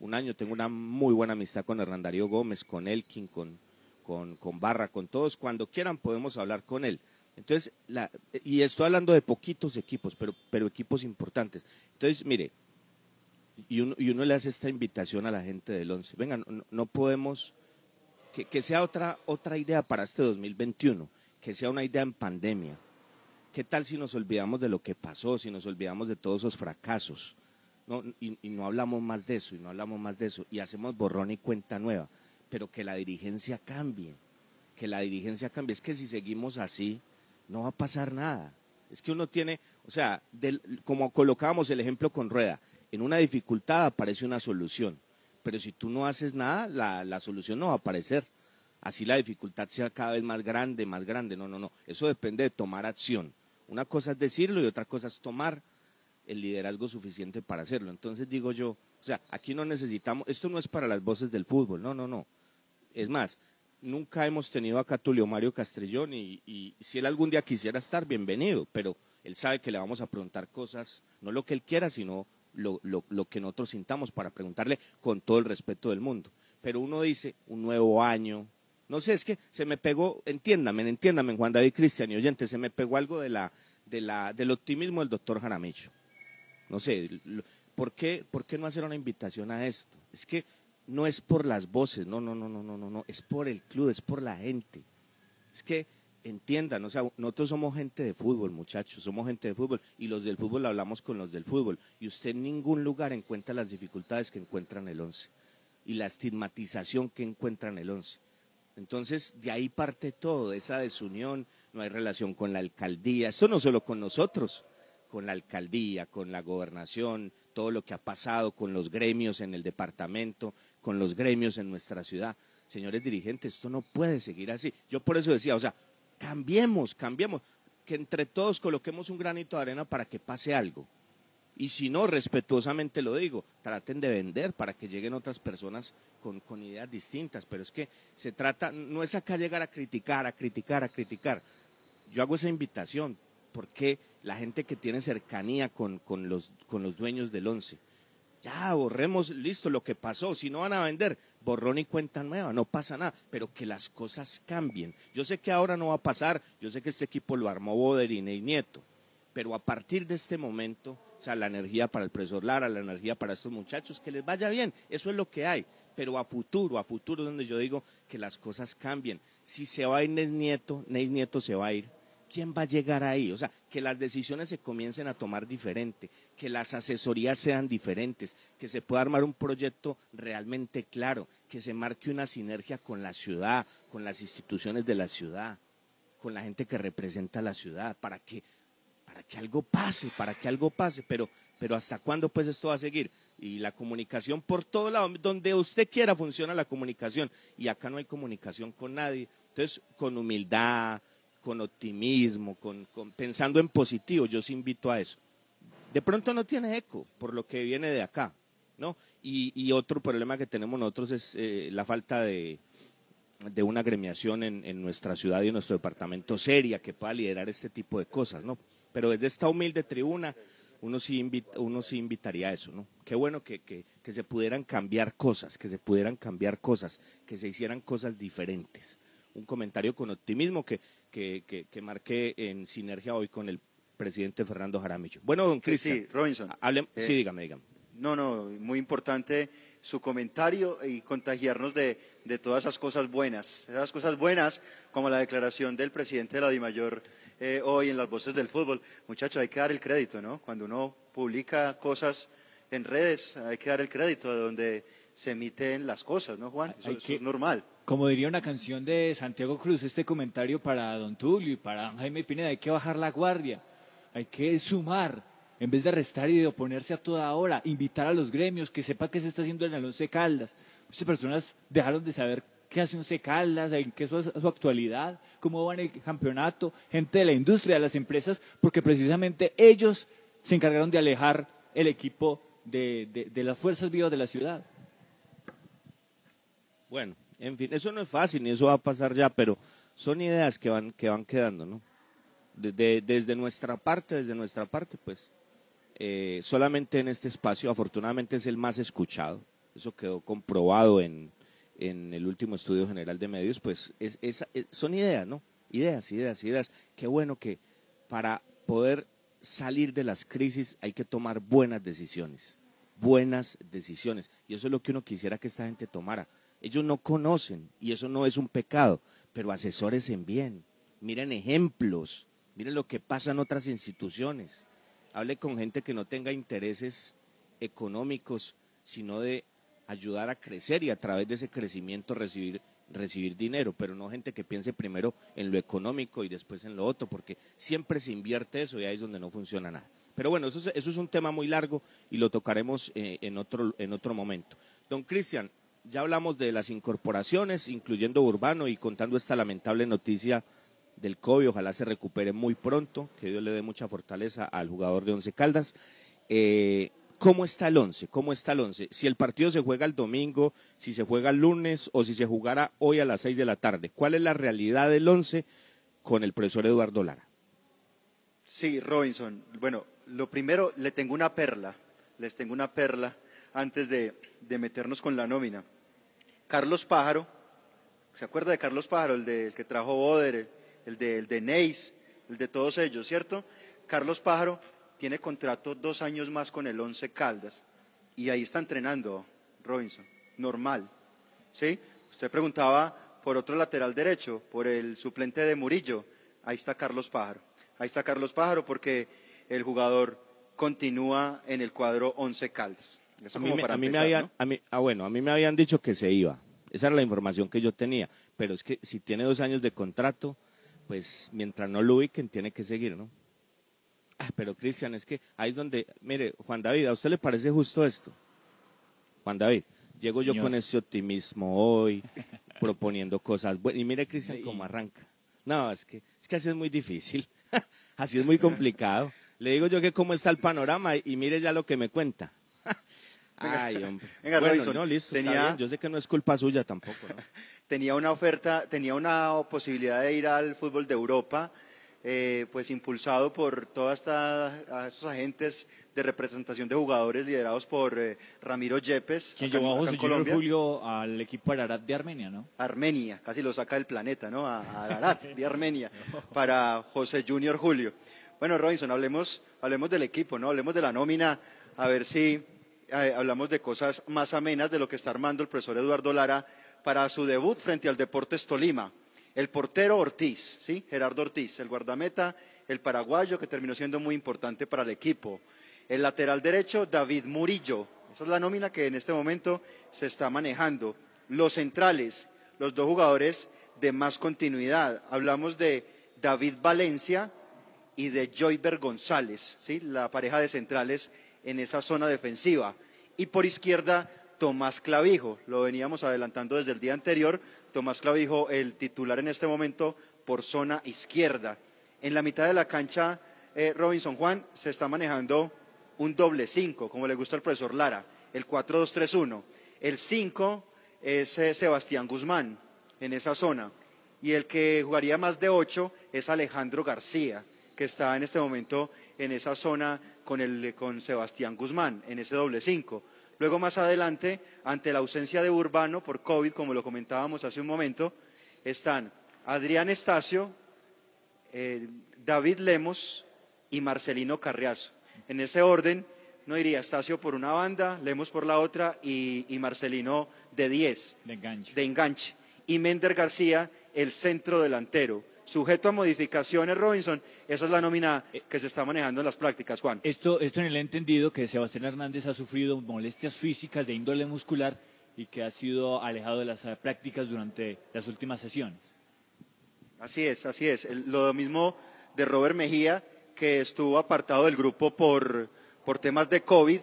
Un año tengo una muy buena amistad con Hernán Darío Gómez, con Elkin, con, con, con Barra, con todos. Cuando quieran podemos hablar con él. Entonces, la, y estoy hablando de poquitos equipos, pero, pero equipos importantes. Entonces, mire, y uno, y uno le hace esta invitación a la gente del 11. Venga, no, no podemos, que, que sea otra, otra idea para este 2021, que sea una idea en pandemia. ¿Qué tal si nos olvidamos de lo que pasó, si nos olvidamos de todos esos fracasos? No, y, no hablamos más de eso, y no hablamos más de eso, y hacemos borrón y cuenta nueva, pero que la dirigencia cambie, que la dirigencia cambie. Es que si seguimos así, no va a pasar nada. Es que uno tiene, o sea, del- como colocábamos el ejemplo con Rueda, en una dificultad aparece una solución, pero si tú no haces nada, la, la solución no va a aparecer. Así la dificultad sea cada vez más grande, más grande. No, no, no. Eso depende de tomar acción. Una cosa es decirlo y otra cosa es tomar el liderazgo suficiente para hacerlo. Entonces digo yo, o sea, aquí no necesitamos, esto no es para las voces del fútbol, no, no, no. Es más, nunca hemos tenido acá a Tulio Mario Castrellón y, si él algún día quisiera estar, bienvenido, pero él sabe que le vamos a preguntar cosas, no lo que él quiera, sino lo que nosotros sintamos para preguntarle con todo el respeto del mundo. Pero uno dice, un nuevo año, no sé, es que se me pegó, entiéndame, entiéndame, Juan David Cristian y oyente, se me pegó algo de la, de la, del optimismo del doctor Jaramillo. No sé, ¿por qué, ¿por qué no hacer una invitación a esto? Es que no es por las voces, no, no, no, no, no, no, no, es por el club, es por la gente. Es que entiendan, o sea, nosotros somos gente de fútbol, muchachos, somos gente de fútbol y los del fútbol hablamos con los del fútbol y usted en ningún lugar encuentra las dificultades que encuentran el 11 y la estigmatización que encuentran el 11. Entonces, de ahí parte todo, esa desunión, no hay relación con la alcaldía, eso no solo con nosotros, con la alcaldía, con la gobernación, todo lo que ha pasado con los gremios en el departamento, con los gremios en nuestra ciudad. Señores dirigentes, esto no puede seguir así. Yo por eso decía, o sea, cambiemos, cambiemos, que entre todos coloquemos un granito de arena para que pase algo. Y si no, respetuosamente lo digo, traten de vender para que lleguen otras personas con, con ideas distintas. Pero es que se trata, no es acá llegar a criticar, a criticar, a criticar. Yo hago esa invitación porque la gente que tiene cercanía con, con los, con los dueños del once, ya borremos, listo, lo que pasó. Si no van a vender, borrón y cuenta nueva, no pasa nada, pero que las cosas cambien. Yo sé que ahora no va a pasar, yo sé que este equipo lo armó Boderín y Nieto, pero a partir de este momento, o sea, la energía para el profesor Lara, la energía para estos muchachos, que les vaya bien, eso es lo que hay, pero a futuro, a futuro donde yo digo que las cosas cambien. Si se va a ir Neis Nieto, Neis Nieto se va a ir. ¿Quién va a llegar ahí? O sea, que las decisiones se comiencen a tomar diferente, que las asesorías sean diferentes, que se pueda armar un proyecto realmente claro, que se marque una sinergia con la ciudad, con las instituciones de la ciudad, con la gente que representa la ciudad, para que que algo pase, para que algo pase, pero, pero ¿hasta cuándo pues esto va a seguir? Y la comunicación por todo lado, donde usted quiera funciona la comunicación, y acá no hay comunicación con nadie. Entonces, con humildad, con optimismo, con, pensando en positivo, yo sí invito a eso. De pronto no tiene eco por lo que viene de acá, ¿no? Y, y otro problema que tenemos nosotros es eh, la falta de, de una agremiación en, en nuestra ciudad y en nuestro departamento seria que pueda liderar este tipo de cosas, ¿no? Pero desde esta humilde tribuna uno sí, invita- uno sí invitaría a eso, ¿no? Qué bueno que, que- que se pudieran cambiar cosas, que se pudieran cambiar cosas, que se hicieran cosas diferentes. Un comentario con optimismo que, que, que, que marqué en sinergia hoy con el presidente Fernando Jaramillo. Bueno, don Cristian. Sí, Robinson. hable- Eh, sí, dígame, dígame. No, no, muy importante su comentario y contagiarnos de, de todas esas cosas buenas. Esas cosas buenas, como la declaración del presidente de la DIMAYOR eh, hoy en las voces del fútbol. Muchachos, hay que dar el crédito, ¿no? Cuando uno publica cosas en redes, hay que dar el crédito de donde se emiten las cosas, ¿no, Juan? Eso, Hay eso que- es normal. Como diría una canción de Santiago Cruz, este comentario para Don Tulio y para Jaime Pineda, hay que bajar la guardia, hay que sumar, en vez de restar y de oponerse a toda hora, invitar a los gremios, que sepa qué se está haciendo en el Once Caldas. Muchas personas dejaron de saber qué hace Once Caldas, en qué es su, su actualidad, cómo va en el campeonato, gente de la industria, de las empresas, porque precisamente ellos se encargaron de alejar el equipo de, de- de las fuerzas vivas de la ciudad. Bueno, en fin, eso no es fácil ni eso va a pasar ya, pero son ideas que van, que van quedando, ¿no? De- desde nuestra parte, desde nuestra parte, pues, eh, solamente en este espacio, afortunadamente es el más escuchado, eso quedó comprobado en, en el último estudio general de medios, pues es, es- son ideas, ¿no? Ideas, ideas, ideas. Qué bueno que para poder salir de las crisis hay que tomar buenas decisiones, buenas decisiones. Y eso es lo que uno quisiera que esta gente tomara. Ellos no conocen y eso no es un pecado, pero asesórense bien, miren ejemplos, miren lo que pasa en otras instituciones. Hable con gente que no tenga intereses económicos, sino de ayudar a crecer y a través de ese crecimiento recibir recibir dinero, pero no gente que piense primero en lo económico y después en lo otro, porque siempre se invierte eso y ahí es donde no funciona nada. Pero bueno, eso es, eso es un tema muy largo y lo tocaremos eh, en, otro, en otro momento. Don Cristian, ya hablamos de las incorporaciones, incluyendo Urbano y contando esta lamentable noticia del COVID, ojalá se recupere muy pronto, que Dios le dé mucha fortaleza al jugador de Once Caldas. Eh, ¿Cómo está el once? ¿Cómo está el once? Si el partido se juega el domingo, si se juega el lunes o si se jugara hoy a las seis de la tarde, ¿cuál es la realidad del once con el profesor Eduardo Lara? Sí, Robinson. Bueno, lo primero, le tengo una perla, les tengo una perla antes de, de meternos con la nómina. Carlos Pájaro, ¿se acuerda de Carlos Pájaro, el, de, el que trajo Boder, el de, el de Neis, el de todos ellos, ¿cierto? Carlos Pájaro tiene contrato dos años más con el Once Caldas y ahí está entrenando Robinson, normal. ¿Sí? Usted preguntaba por otro lateral derecho, por el suplente de Murillo, ahí está Carlos Pájaro. Ahí está Carlos Pájaro porque el jugador continúa en el cuadro Once Caldas. Eso a mí, como para a mí me habían, ¿no? a mí- ah, bueno, a mí me habían dicho que se iba. Esa era la información que yo tenía. Pero es que si tiene dos años de contrato, pues mientras no lo ubiquen, tiene que seguir, ¿no? Ah, pero Cristian, es que ahí es donde, mire, Juan David, ¿a usted le parece justo esto? Juan David, llego yo Señor. con ese optimismo hoy, proponiendo cosas buenas. Y mire, Cristian, cómo arranca. No, es que, es que así es muy difícil. así es muy complicado. Le digo yo que cómo está el panorama y mire ya lo que me cuenta. Ay, hombre. Venga, bueno, Robinson, no, listo, está tenía- bien. Yo sé que no es culpa suya tampoco, ¿no? tenía una oferta, tenía una posibilidad de ir al fútbol de Europa, eh, pues impulsado por todos estos agentes de representación de jugadores liderados por eh, Ramiro Yepes, Quien llevó a José Colombia. Julio al equipo Ararat de Armenia, ¿no? Armenia, casi lo saca del planeta, ¿no? A, a Ararat, de Armenia, para José Junior Julio. Bueno, Robinson, hablemos, hablemos del equipo, ¿no? Hablemos de la nómina, a ver si eh, hablamos de cosas más amenas de lo que está armando el profesor Eduardo Lara para su debut frente al Deportes Tolima. El portero Ortiz, ¿sí? Gerardo Ortiz, el guardameta, el paraguayo, que terminó siendo muy importante para el equipo. El lateral derecho, David Murillo. Esa es la nómina que en este momento se está manejando. Los centrales, los dos jugadores de más continuidad. Hablamos de David Valencia y de Joyber González, ¿sí? la pareja de centrales en esa zona defensiva. Y por izquierda, Tomás Clavijo. Lo veníamos adelantando desde el día anterior. Tomás Clavijo, el titular en este momento por zona izquierda. En la mitad de la cancha, eh, Robinson Juan se está manejando un doble 5, como le gusta al profesor Lara, el 4-2-3-1. El 5 es eh, Sebastián Guzmán en esa zona. Y el que jugaría más de 8 es Alejandro García, que está en este momento en esa zona con, el, con Sebastián Guzmán, en ese doble 5. Luego más adelante, ante la ausencia de Urbano por COVID, como lo comentábamos hace un momento, están Adrián Estacio, eh, David Lemos y Marcelino Carriazo. En ese orden, no diría Estacio por una banda, Lemos por la otra y, y Marcelino de 10, De enganche. de enganche. Y Mender García, el centro delantero. Sujeto a modificaciones, Robinson, esa es la nómina que se está manejando en las prácticas, Juan. Esto, esto en el entendido que Sebastián Hernández ha sufrido molestias físicas de índole muscular y que ha sido alejado de las eh, prácticas durante las últimas sesiones. Así es, así es. Lo mismo de Robert Mejía, que estuvo apartado del grupo por, por temas de COVID.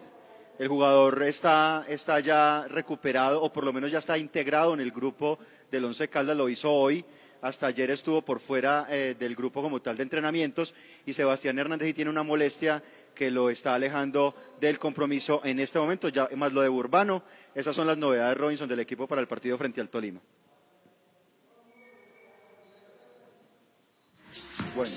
El jugador está, está ya recuperado, o por lo menos ya está integrado en el grupo del Once Caldas, lo hizo hoy. Hasta ayer estuvo por fuera eh, del grupo como tal de entrenamientos y Sebastián Hernández sí tiene una molestia que lo está alejando del compromiso en este momento, ya más lo de Urbano. Esas son las novedades, Robinson, del equipo para el partido frente al Tolima. Bueno.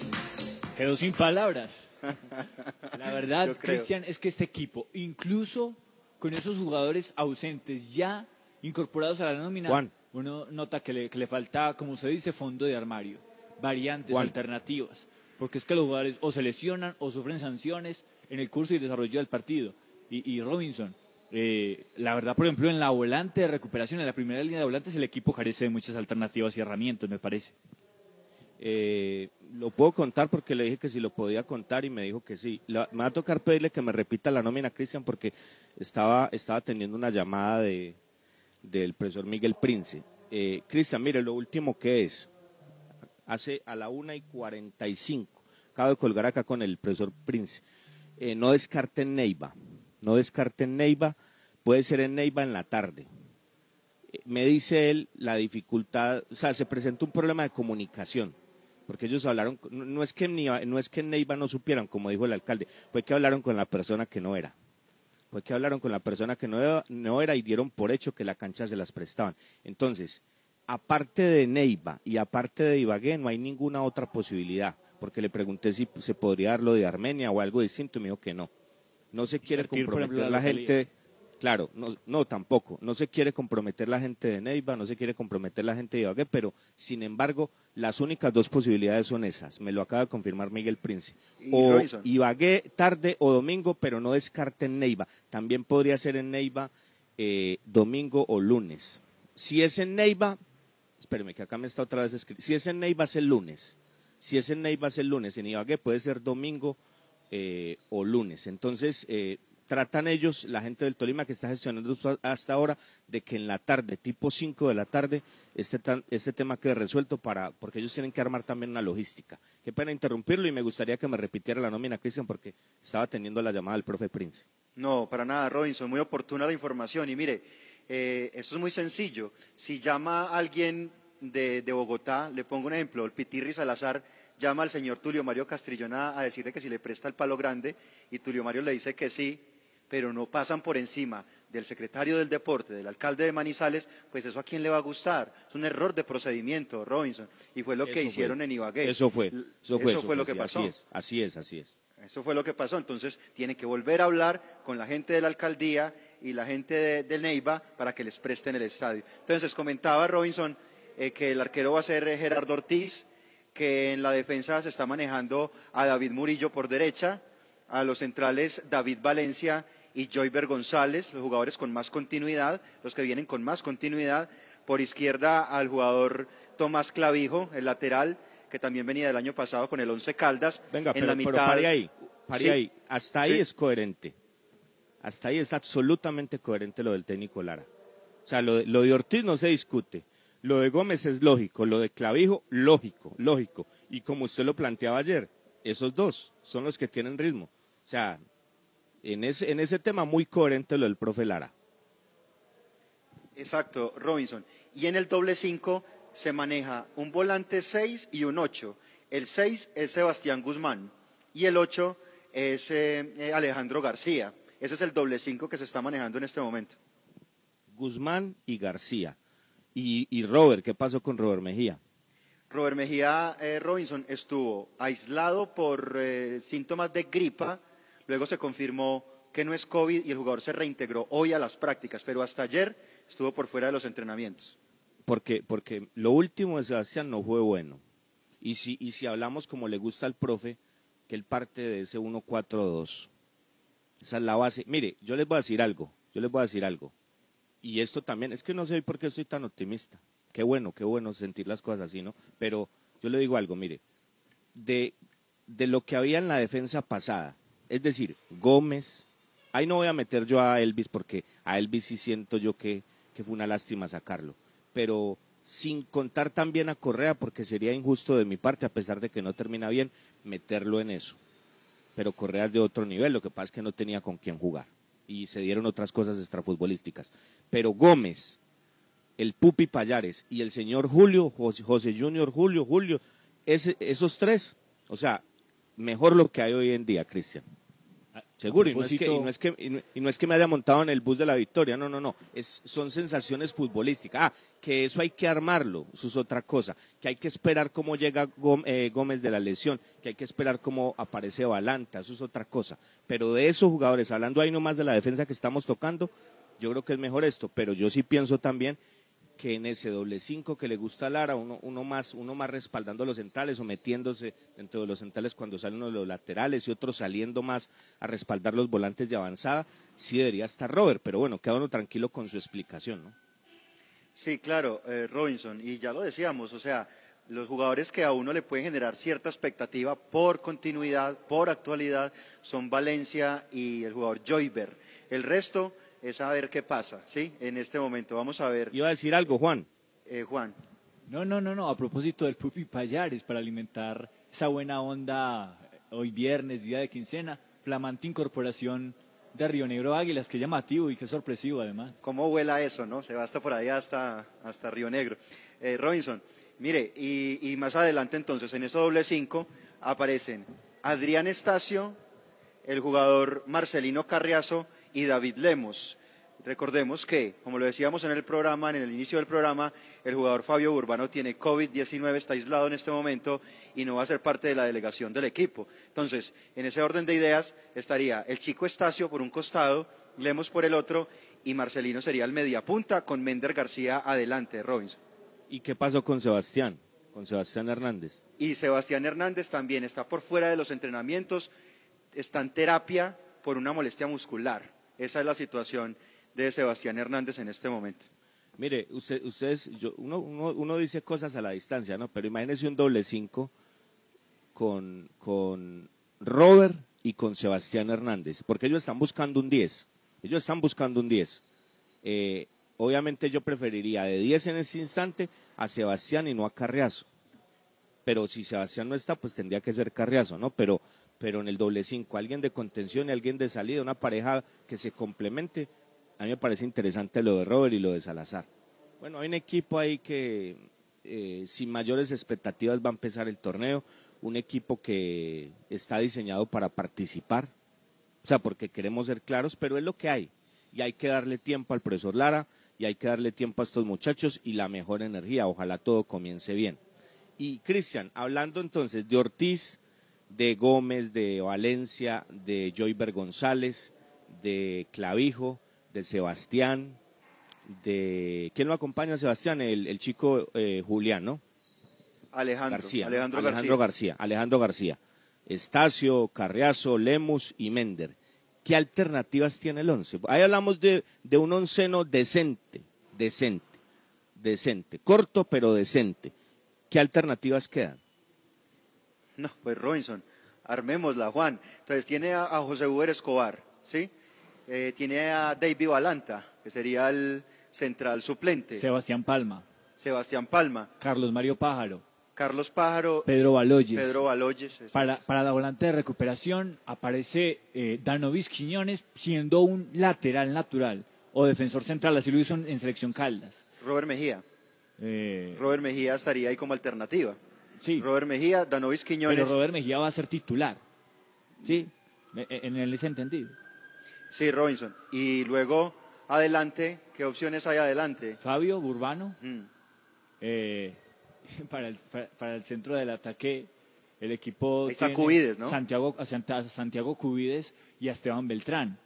Quedó sin palabras. La verdad. Cristian, es que este equipo, incluso con esos jugadores ausentes ya incorporados a la nómina, Juan. Uno nota que le, que le falta, como se dice, fondo de armario, variantes, alternativas. Porque es que los jugadores o se lesionan o sufren sanciones en el curso y desarrollo del partido. Y, y Robinson, Eh, la verdad, por ejemplo, en la volante de recuperación, en la primera línea de volantes, el equipo carece de muchas alternativas y herramientas, me parece. Eh, lo puedo contar porque le dije que si lo podía contar y me dijo que sí. La- me va a tocar pedirle que me repita la nómina, Cristian, porque estaba, estaba teniendo una llamada de, del profesor Miguel Prince. Eh, Cristian, mire, lo último que es, hace a la una y 45, acabo de colgar acá con el profesor Prince, eh, no descarten Neiva, no descarten Neiva, puede ser en Neiva en la tarde. Eh, Me dice él la dificultad, o sea, se presenta un problema de comunicación, porque ellos hablaron, no es que no es que en Neiva no supieran, como dijo el alcalde, fue que hablaron con la persona que no era. Fue que hablaron con la persona que no era, no era y dieron por hecho que la cancha se las prestaban. Entonces, aparte de Neiva y aparte de Ibagué, no hay ninguna otra posibilidad, porque le pregunté si se podría dar lo de Armenia o algo distinto y me dijo que no. No se quiere comprometer la gente, claro, no, no tampoco, no se quiere comprometer la gente de Neiva, no se quiere comprometer la gente de Ibagué, pero sin embargo, las únicas dos posibilidades son esas, me lo acaba de confirmar Miguel Prince. O Robinson. Ibagué tarde o domingo, pero no descarten Neiva. También podría ser en Neiva eh, domingo o lunes. Si es en Neiva, espéreme que acá me está otra vez escrito. Si es en Neiva es el lunes. Si es en Neiva es el lunes. En Ibagué puede ser domingo eh, o lunes. Entonces, eh, tratan ellos, la gente del Tolima que está gestionando hasta ahora, de que en la tarde, tipo 5 de la tarde, este, este tema quede resuelto para, porque ellos tienen que armar también una logística. Qué pena interrumpirlo y me gustaría que me repitiera la nómina, Cristian, porque estaba teniendo la llamada del profe Prince. No, para nada, Robinson, muy oportuna la información. Y mire, eh, esto es muy sencillo. Si llama alguien de, de Bogotá, le pongo un ejemplo, el Pitirri Salazar llama al señor Tulio Mario Castrillona a decirle que si le presta el palo grande y Tulio Mario le dice que sí, pero no pasan por encima del secretario del deporte, del alcalde de Manizales, pues eso a quién le va a gustar. Es un error de procedimiento, Robinson. Y fue lo que Eso fue. hicieron en Ibagué. Eso fue, eso fue, Eso fue lo que pasó. Así es, así es, así es. Eso fue lo que pasó. Entonces, tiene que volver a hablar con la gente de la alcaldía y la gente de, de Neiva para que les presten el estadio. Entonces, comentaba Robinson eh, que el arquero va a ser eh, Gerardo Ortiz, que en la defensa se está manejando a David Murillo por derecha, a los centrales David Valencia y Joyber González, los jugadores con más continuidad, los que vienen con más continuidad. Por izquierda al jugador Tomás Clavijo, el lateral, que también venía del año pasado con el Once Caldas. Venga, en pero, la pero mitad, pare ahí, pare Sí. ahí. Hasta ahí Sí. es coherente. Hasta ahí es absolutamente coherente lo del técnico Lara. O sea, lo de, lo de Ortiz no se discute. Lo de Gómez es lógico. Lo de Clavijo, lógico, lógico. Y como usted lo planteaba ayer, esos dos son los que tienen ritmo. O sea, en ese, en ese tema muy coherente lo del profe Lara. Exacto, Robinson. Y en el doble 5 se maneja un volante 6 y un 8. El 6 es Sebastián Guzmán y el 8 es eh, eh, Alejandro García. Ese es el doble 5 que se está manejando en este momento. Guzmán y García. Y, y Robert, ¿qué pasó con Robert Mejía? Robert Mejía eh, Robinson estuvo aislado por eh, síntomas de gripa, luego se confirmó que no es COVID y el jugador se reintegró hoy a las prácticas, pero hasta ayer estuvo por fuera de los entrenamientos. Porque, porque lo último de Sebastián no fue bueno. Y si, y si hablamos como le gusta al profe, que él parte de ese 1-4-2. Esa es la base. Mire, yo les voy a decir algo, yo les voy a decir algo. Y esto también, es que no sé por qué estoy tan optimista. Qué bueno, qué bueno sentir las cosas así, ¿no? Pero yo le digo algo, mire, de, de lo que había en la defensa pasada, es decir, Gómez, ahí no voy a meter yo a Elvis porque a Elvis sí siento yo que, que fue una lástima sacarlo, pero sin contar también a Correa porque sería injusto de mi parte, a pesar de que no termina bien, meterlo en eso. Pero Correa es de otro nivel, lo que pasa es que no tenía con quién jugar y se dieron otras cosas extrafutbolísticas. Pero Gómez, el Pupi Payares y el señor Julio, José, José Junior Julio, Julio, esos tres, o sea, mejor lo que hay hoy en día, Cristian. Seguro, y no, es que, y, no es que, y no- y no es que me haya montado en el bus de la victoria, no, no, no, es, son sensaciones futbolísticas. Ah, que eso hay que armarlo, eso es otra cosa, que hay que esperar cómo llega eh, Gómez de la lesión, que hay que esperar cómo aparece Balanta, eso es otra cosa. Pero de esos jugadores, hablando ahí nomás de la defensa que estamos tocando, yo creo que es mejor esto, pero yo sí pienso también que en ese doble cinco que le gusta a Lara, uno, uno, más, uno más respaldando los centrales o metiéndose dentro de los centrales cuando salen uno de los laterales y otro saliendo más a respaldar los volantes de avanzada, sí debería estar Robert, pero bueno, queda uno tranquilo con su explicación, ¿no? Sí, claro, eh, Robinson, y ya lo decíamos, o sea, los jugadores que a uno le pueden generar cierta expectativa por continuidad, por actualidad, son Valencia y el jugador Joyber. El resto es a ver qué pasa, ¿sí? En este momento, vamos a ver. Iba a decir algo, Juan. Eh, Juan. No, no, no, no, a propósito del Pupi Payares, para alimentar esa buena onda hoy viernes, día de quincena, flamante incorporación de Río Negro Águilas, que llamativo y qué sorpresivo además. ¿Cómo vuela eso, no? Se va hasta por ahí, hasta, hasta Río Negro. Eh, Robinson, mire, y, y más adelante entonces, en ese doble cinco, aparecen Adrián Estacio, el jugador Marcelino Carriazo y David Lemos. Recordemos que, como lo decíamos en el programa, en el inicio del programa, el jugador Fabio Urbano tiene COVID-19, está aislado en este momento y no va a ser parte de la delegación del equipo. Entonces, en ese orden de ideas estaría el chico Estacio por un costado, Lemos por el otro y Marcelino sería el mediapunta con Mender García adelante, Robinson. ¿Y qué pasó con Sebastián? Con Sebastián Hernández. Y Sebastián Hernández también está por fuera de los entrenamientos, está en terapia por una molestia muscular. Esa es la situación de Sebastián Hernández en este momento. Mire, usted, ustedes, yo, uno, uno, uno dice cosas a la distancia, ¿no? Pero imagínese un doble cinco con, con Robert y con Sebastián Hernández, porque ellos están buscando un 10. Ellos están buscando un 10. Eh, obviamente yo preferiría de 10 en este instante a Sebastián y no a Carriazo. Pero si Sebastián no está, pues tendría que ser Carriazo, ¿no? Pero, pero en el doble 5, alguien de contención y alguien de salida, una pareja que se complemente, a mí me parece interesante lo de Robert y lo de Salazar. Bueno, hay un equipo ahí que eh, sin mayores expectativas va a empezar el torneo, un equipo que está diseñado para participar, o sea, porque queremos ser claros, pero es lo que hay. Y hay que darle tiempo al profesor Lara y hay que darle tiempo a estos muchachos y la mejor energía. Ojalá todo comience bien. Y Cristian, hablando entonces de Ortiz, de Gómez, de Valencia, de Joyber González, de Clavijo, de Sebastián, de... ¿Quién lo acompaña, Sebastián? El, el chico eh, Julián, ¿no? Alejandro García. Alejandro García. Alejandro García. Estacio, Carriazo, Lemus y Mender. ¿Qué alternativas tiene el once? Ahí hablamos de, de un onceno decente, decente, decente, corto pero decente. ¿Qué alternativas quedan? No, pues Robinson, armémosla, Juan. Entonces tiene a, a José Uber Escobar, ¿sí? Eh, tiene a David Valanta, que sería el central suplente. Sebastián Palma, Sebastián Palma, Carlos Mario Pájaro, Carlos Pájaro, Pedro Baloyes. Pedro Baloyes. es- Para, para la volante de recuperación aparece eh, Danovis Quiñones siendo un lateral natural o defensor central, así lo hizo en, en selección Caldas. Robert Mejía. Eh, Robert Mejía estaría ahí como alternativa. Sí. Robert Mejía, Danovis Quiñones. pero Robert Mejía va a ser titular. Sí, E- e- en ese entendido. Sí, Robinson. Y luego, adelante, ¿qué opciones hay adelante? Fabio Burbano. Mm. eh, para, el, para, para el centro del ataque, el equipo. Ahí está tiene Cubides, ¿no? Santiago, Santiago Cubides y a Esteban Beltrán.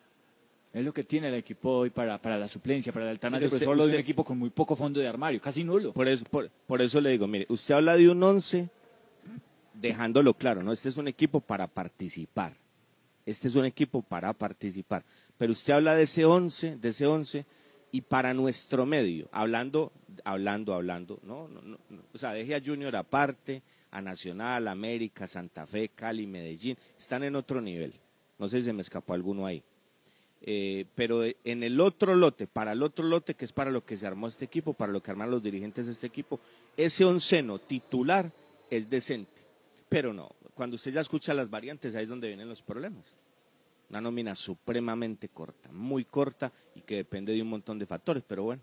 Es lo que tiene el equipo hoy para, para la suplencia, para la alternancia. Pero solo un equipo con muy poco fondo de armario, casi nulo. Por eso, por, por eso le digo, mire, usted habla de un once dejándolo claro, ¿no? Este es un equipo para participar. Este es un equipo para participar. Pero usted habla de ese once, de ese once, y para nuestro medio, hablando, hablando, hablando, no, no, no, no. o sea, deje a Junior aparte, a Nacional, América, Santa Fe, Cali, Medellín, están en otro nivel. No sé si se me escapó alguno ahí. Eh, pero en el otro lote, para el otro lote, que es para lo que se armó este equipo, para lo que armaron los dirigentes de este equipo, ese onceno titular es decente. Pero no, cuando usted ya escucha las variantes, ahí es donde vienen los problemas. Una nómina supremamente corta, muy corta y que depende de un montón de factores, pero bueno.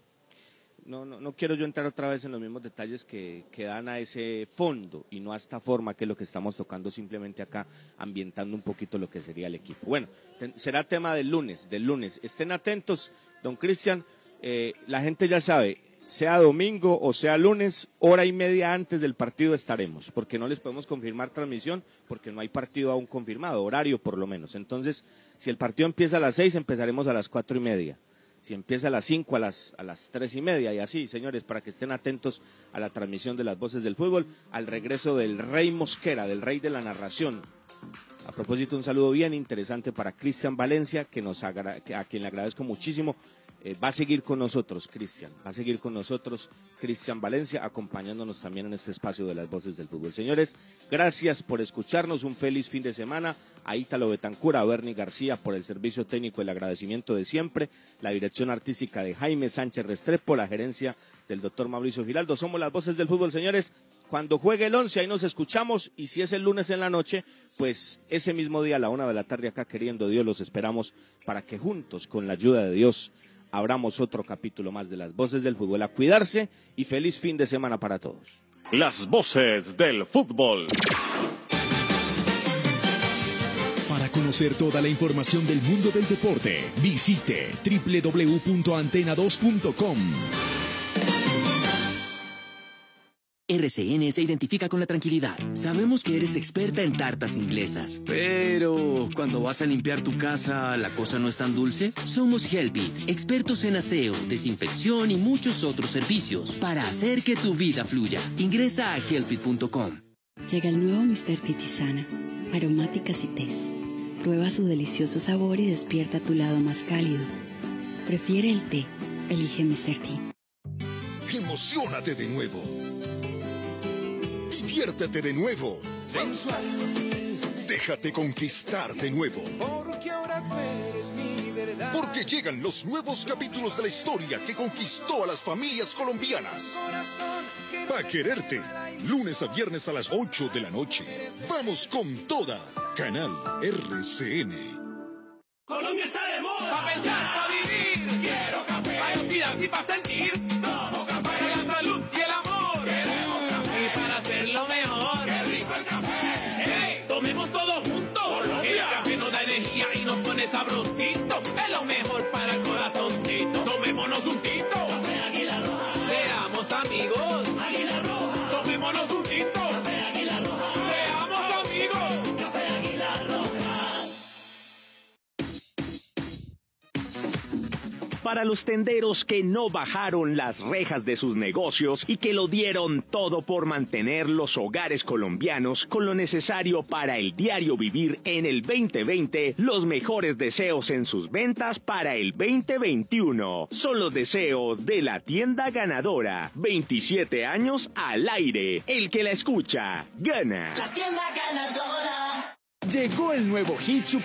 No, no, no quiero yo entrar otra vez en los mismos detalles que, que dan a ese fondo y no a esta forma que es lo que estamos tocando simplemente acá, ambientando un poquito lo que sería el equipo. Bueno, será tema del lunes, del lunes. Estén atentos, don Cristian, eh, la gente ya sabe, sea domingo o sea lunes, hora y media antes del partido estaremos, porque no les podemos confirmar transmisión, porque no hay partido aún confirmado, horario por lo menos. Entonces, si el partido empieza a las seis, empezaremos a las cuatro y media. Si empieza a las 5, a las, a las 3 y media y así, señores, para que estén atentos a la transmisión de las voces del fútbol, al regreso del Rey Mosquera, del Rey de la Narración. A propósito, un saludo bien interesante para Cristian Valencia, que nos agra- a quien le agradezco muchísimo. Eh, va a seguir con nosotros, Cristian. Va a seguir con nosotros, Cristian Valencia, acompañándonos también en este espacio de las voces del fútbol. Señores, gracias por escucharnos. Un feliz fin de semana. A Ítalo Betancura, a Bernie García por el servicio técnico, el agradecimiento de siempre. La dirección artística de Jaime Sánchez Restrepo, la gerencia del doctor Mauricio Giraldo. Somos las voces del fútbol, señores. Cuando juegue el 11, ahí nos escuchamos. Y si es el lunes en la noche, pues ese mismo día a la una de la tarde acá, queriendo Dios, los esperamos para que juntos, con la ayuda de Dios, abramos otro capítulo más de las voces del fútbol. A cuidarse y feliz fin de semana para todos. Las voces del fútbol. Para conocer toda la información del mundo del deporte, visite www.antena2.com. RCN se identifica con la tranquilidad. Sabemos que eres experta en tartas inglesas. Pero cuando vas a limpiar tu casa, ¿la cosa no es tan dulce? Somos Helpit, expertos en aseo, desinfección y muchos otros servicios para hacer que tu vida fluya. Ingresa a helpit.com. Llega el nuevo Mr. Tea Tisana, aromáticas y tés. Prueba su delicioso sabor y despierta tu lado más cálido. Prefiere el té, elige Mr. Tea. Emocionate de nuevo. Diviértete de nuevo. Sensual. Déjate conquistar de nuevo. Porque ahora eres mi verdad. Porque llegan los nuevos capítulos de la historia que conquistó a las familias colombianas. Pa' quererte. Lunes a viernes a las 8 de la noche. Vamos con toda. Canal RCN. Colombia está de moda. Pa' pensar, pa' vivir. Quiero café. Pa' y pa' Para los tenderos que no bajaron las rejas de sus negocios y que lo dieron todo por mantener los hogares colombianos con lo necesario para el diario vivir en el 2020, los mejores deseos en sus ventas para el 2021. Son los deseos de la tienda ganadora. 27 años al aire. El que la escucha, gana. tienda ganadora. Llegó el nuevo hit super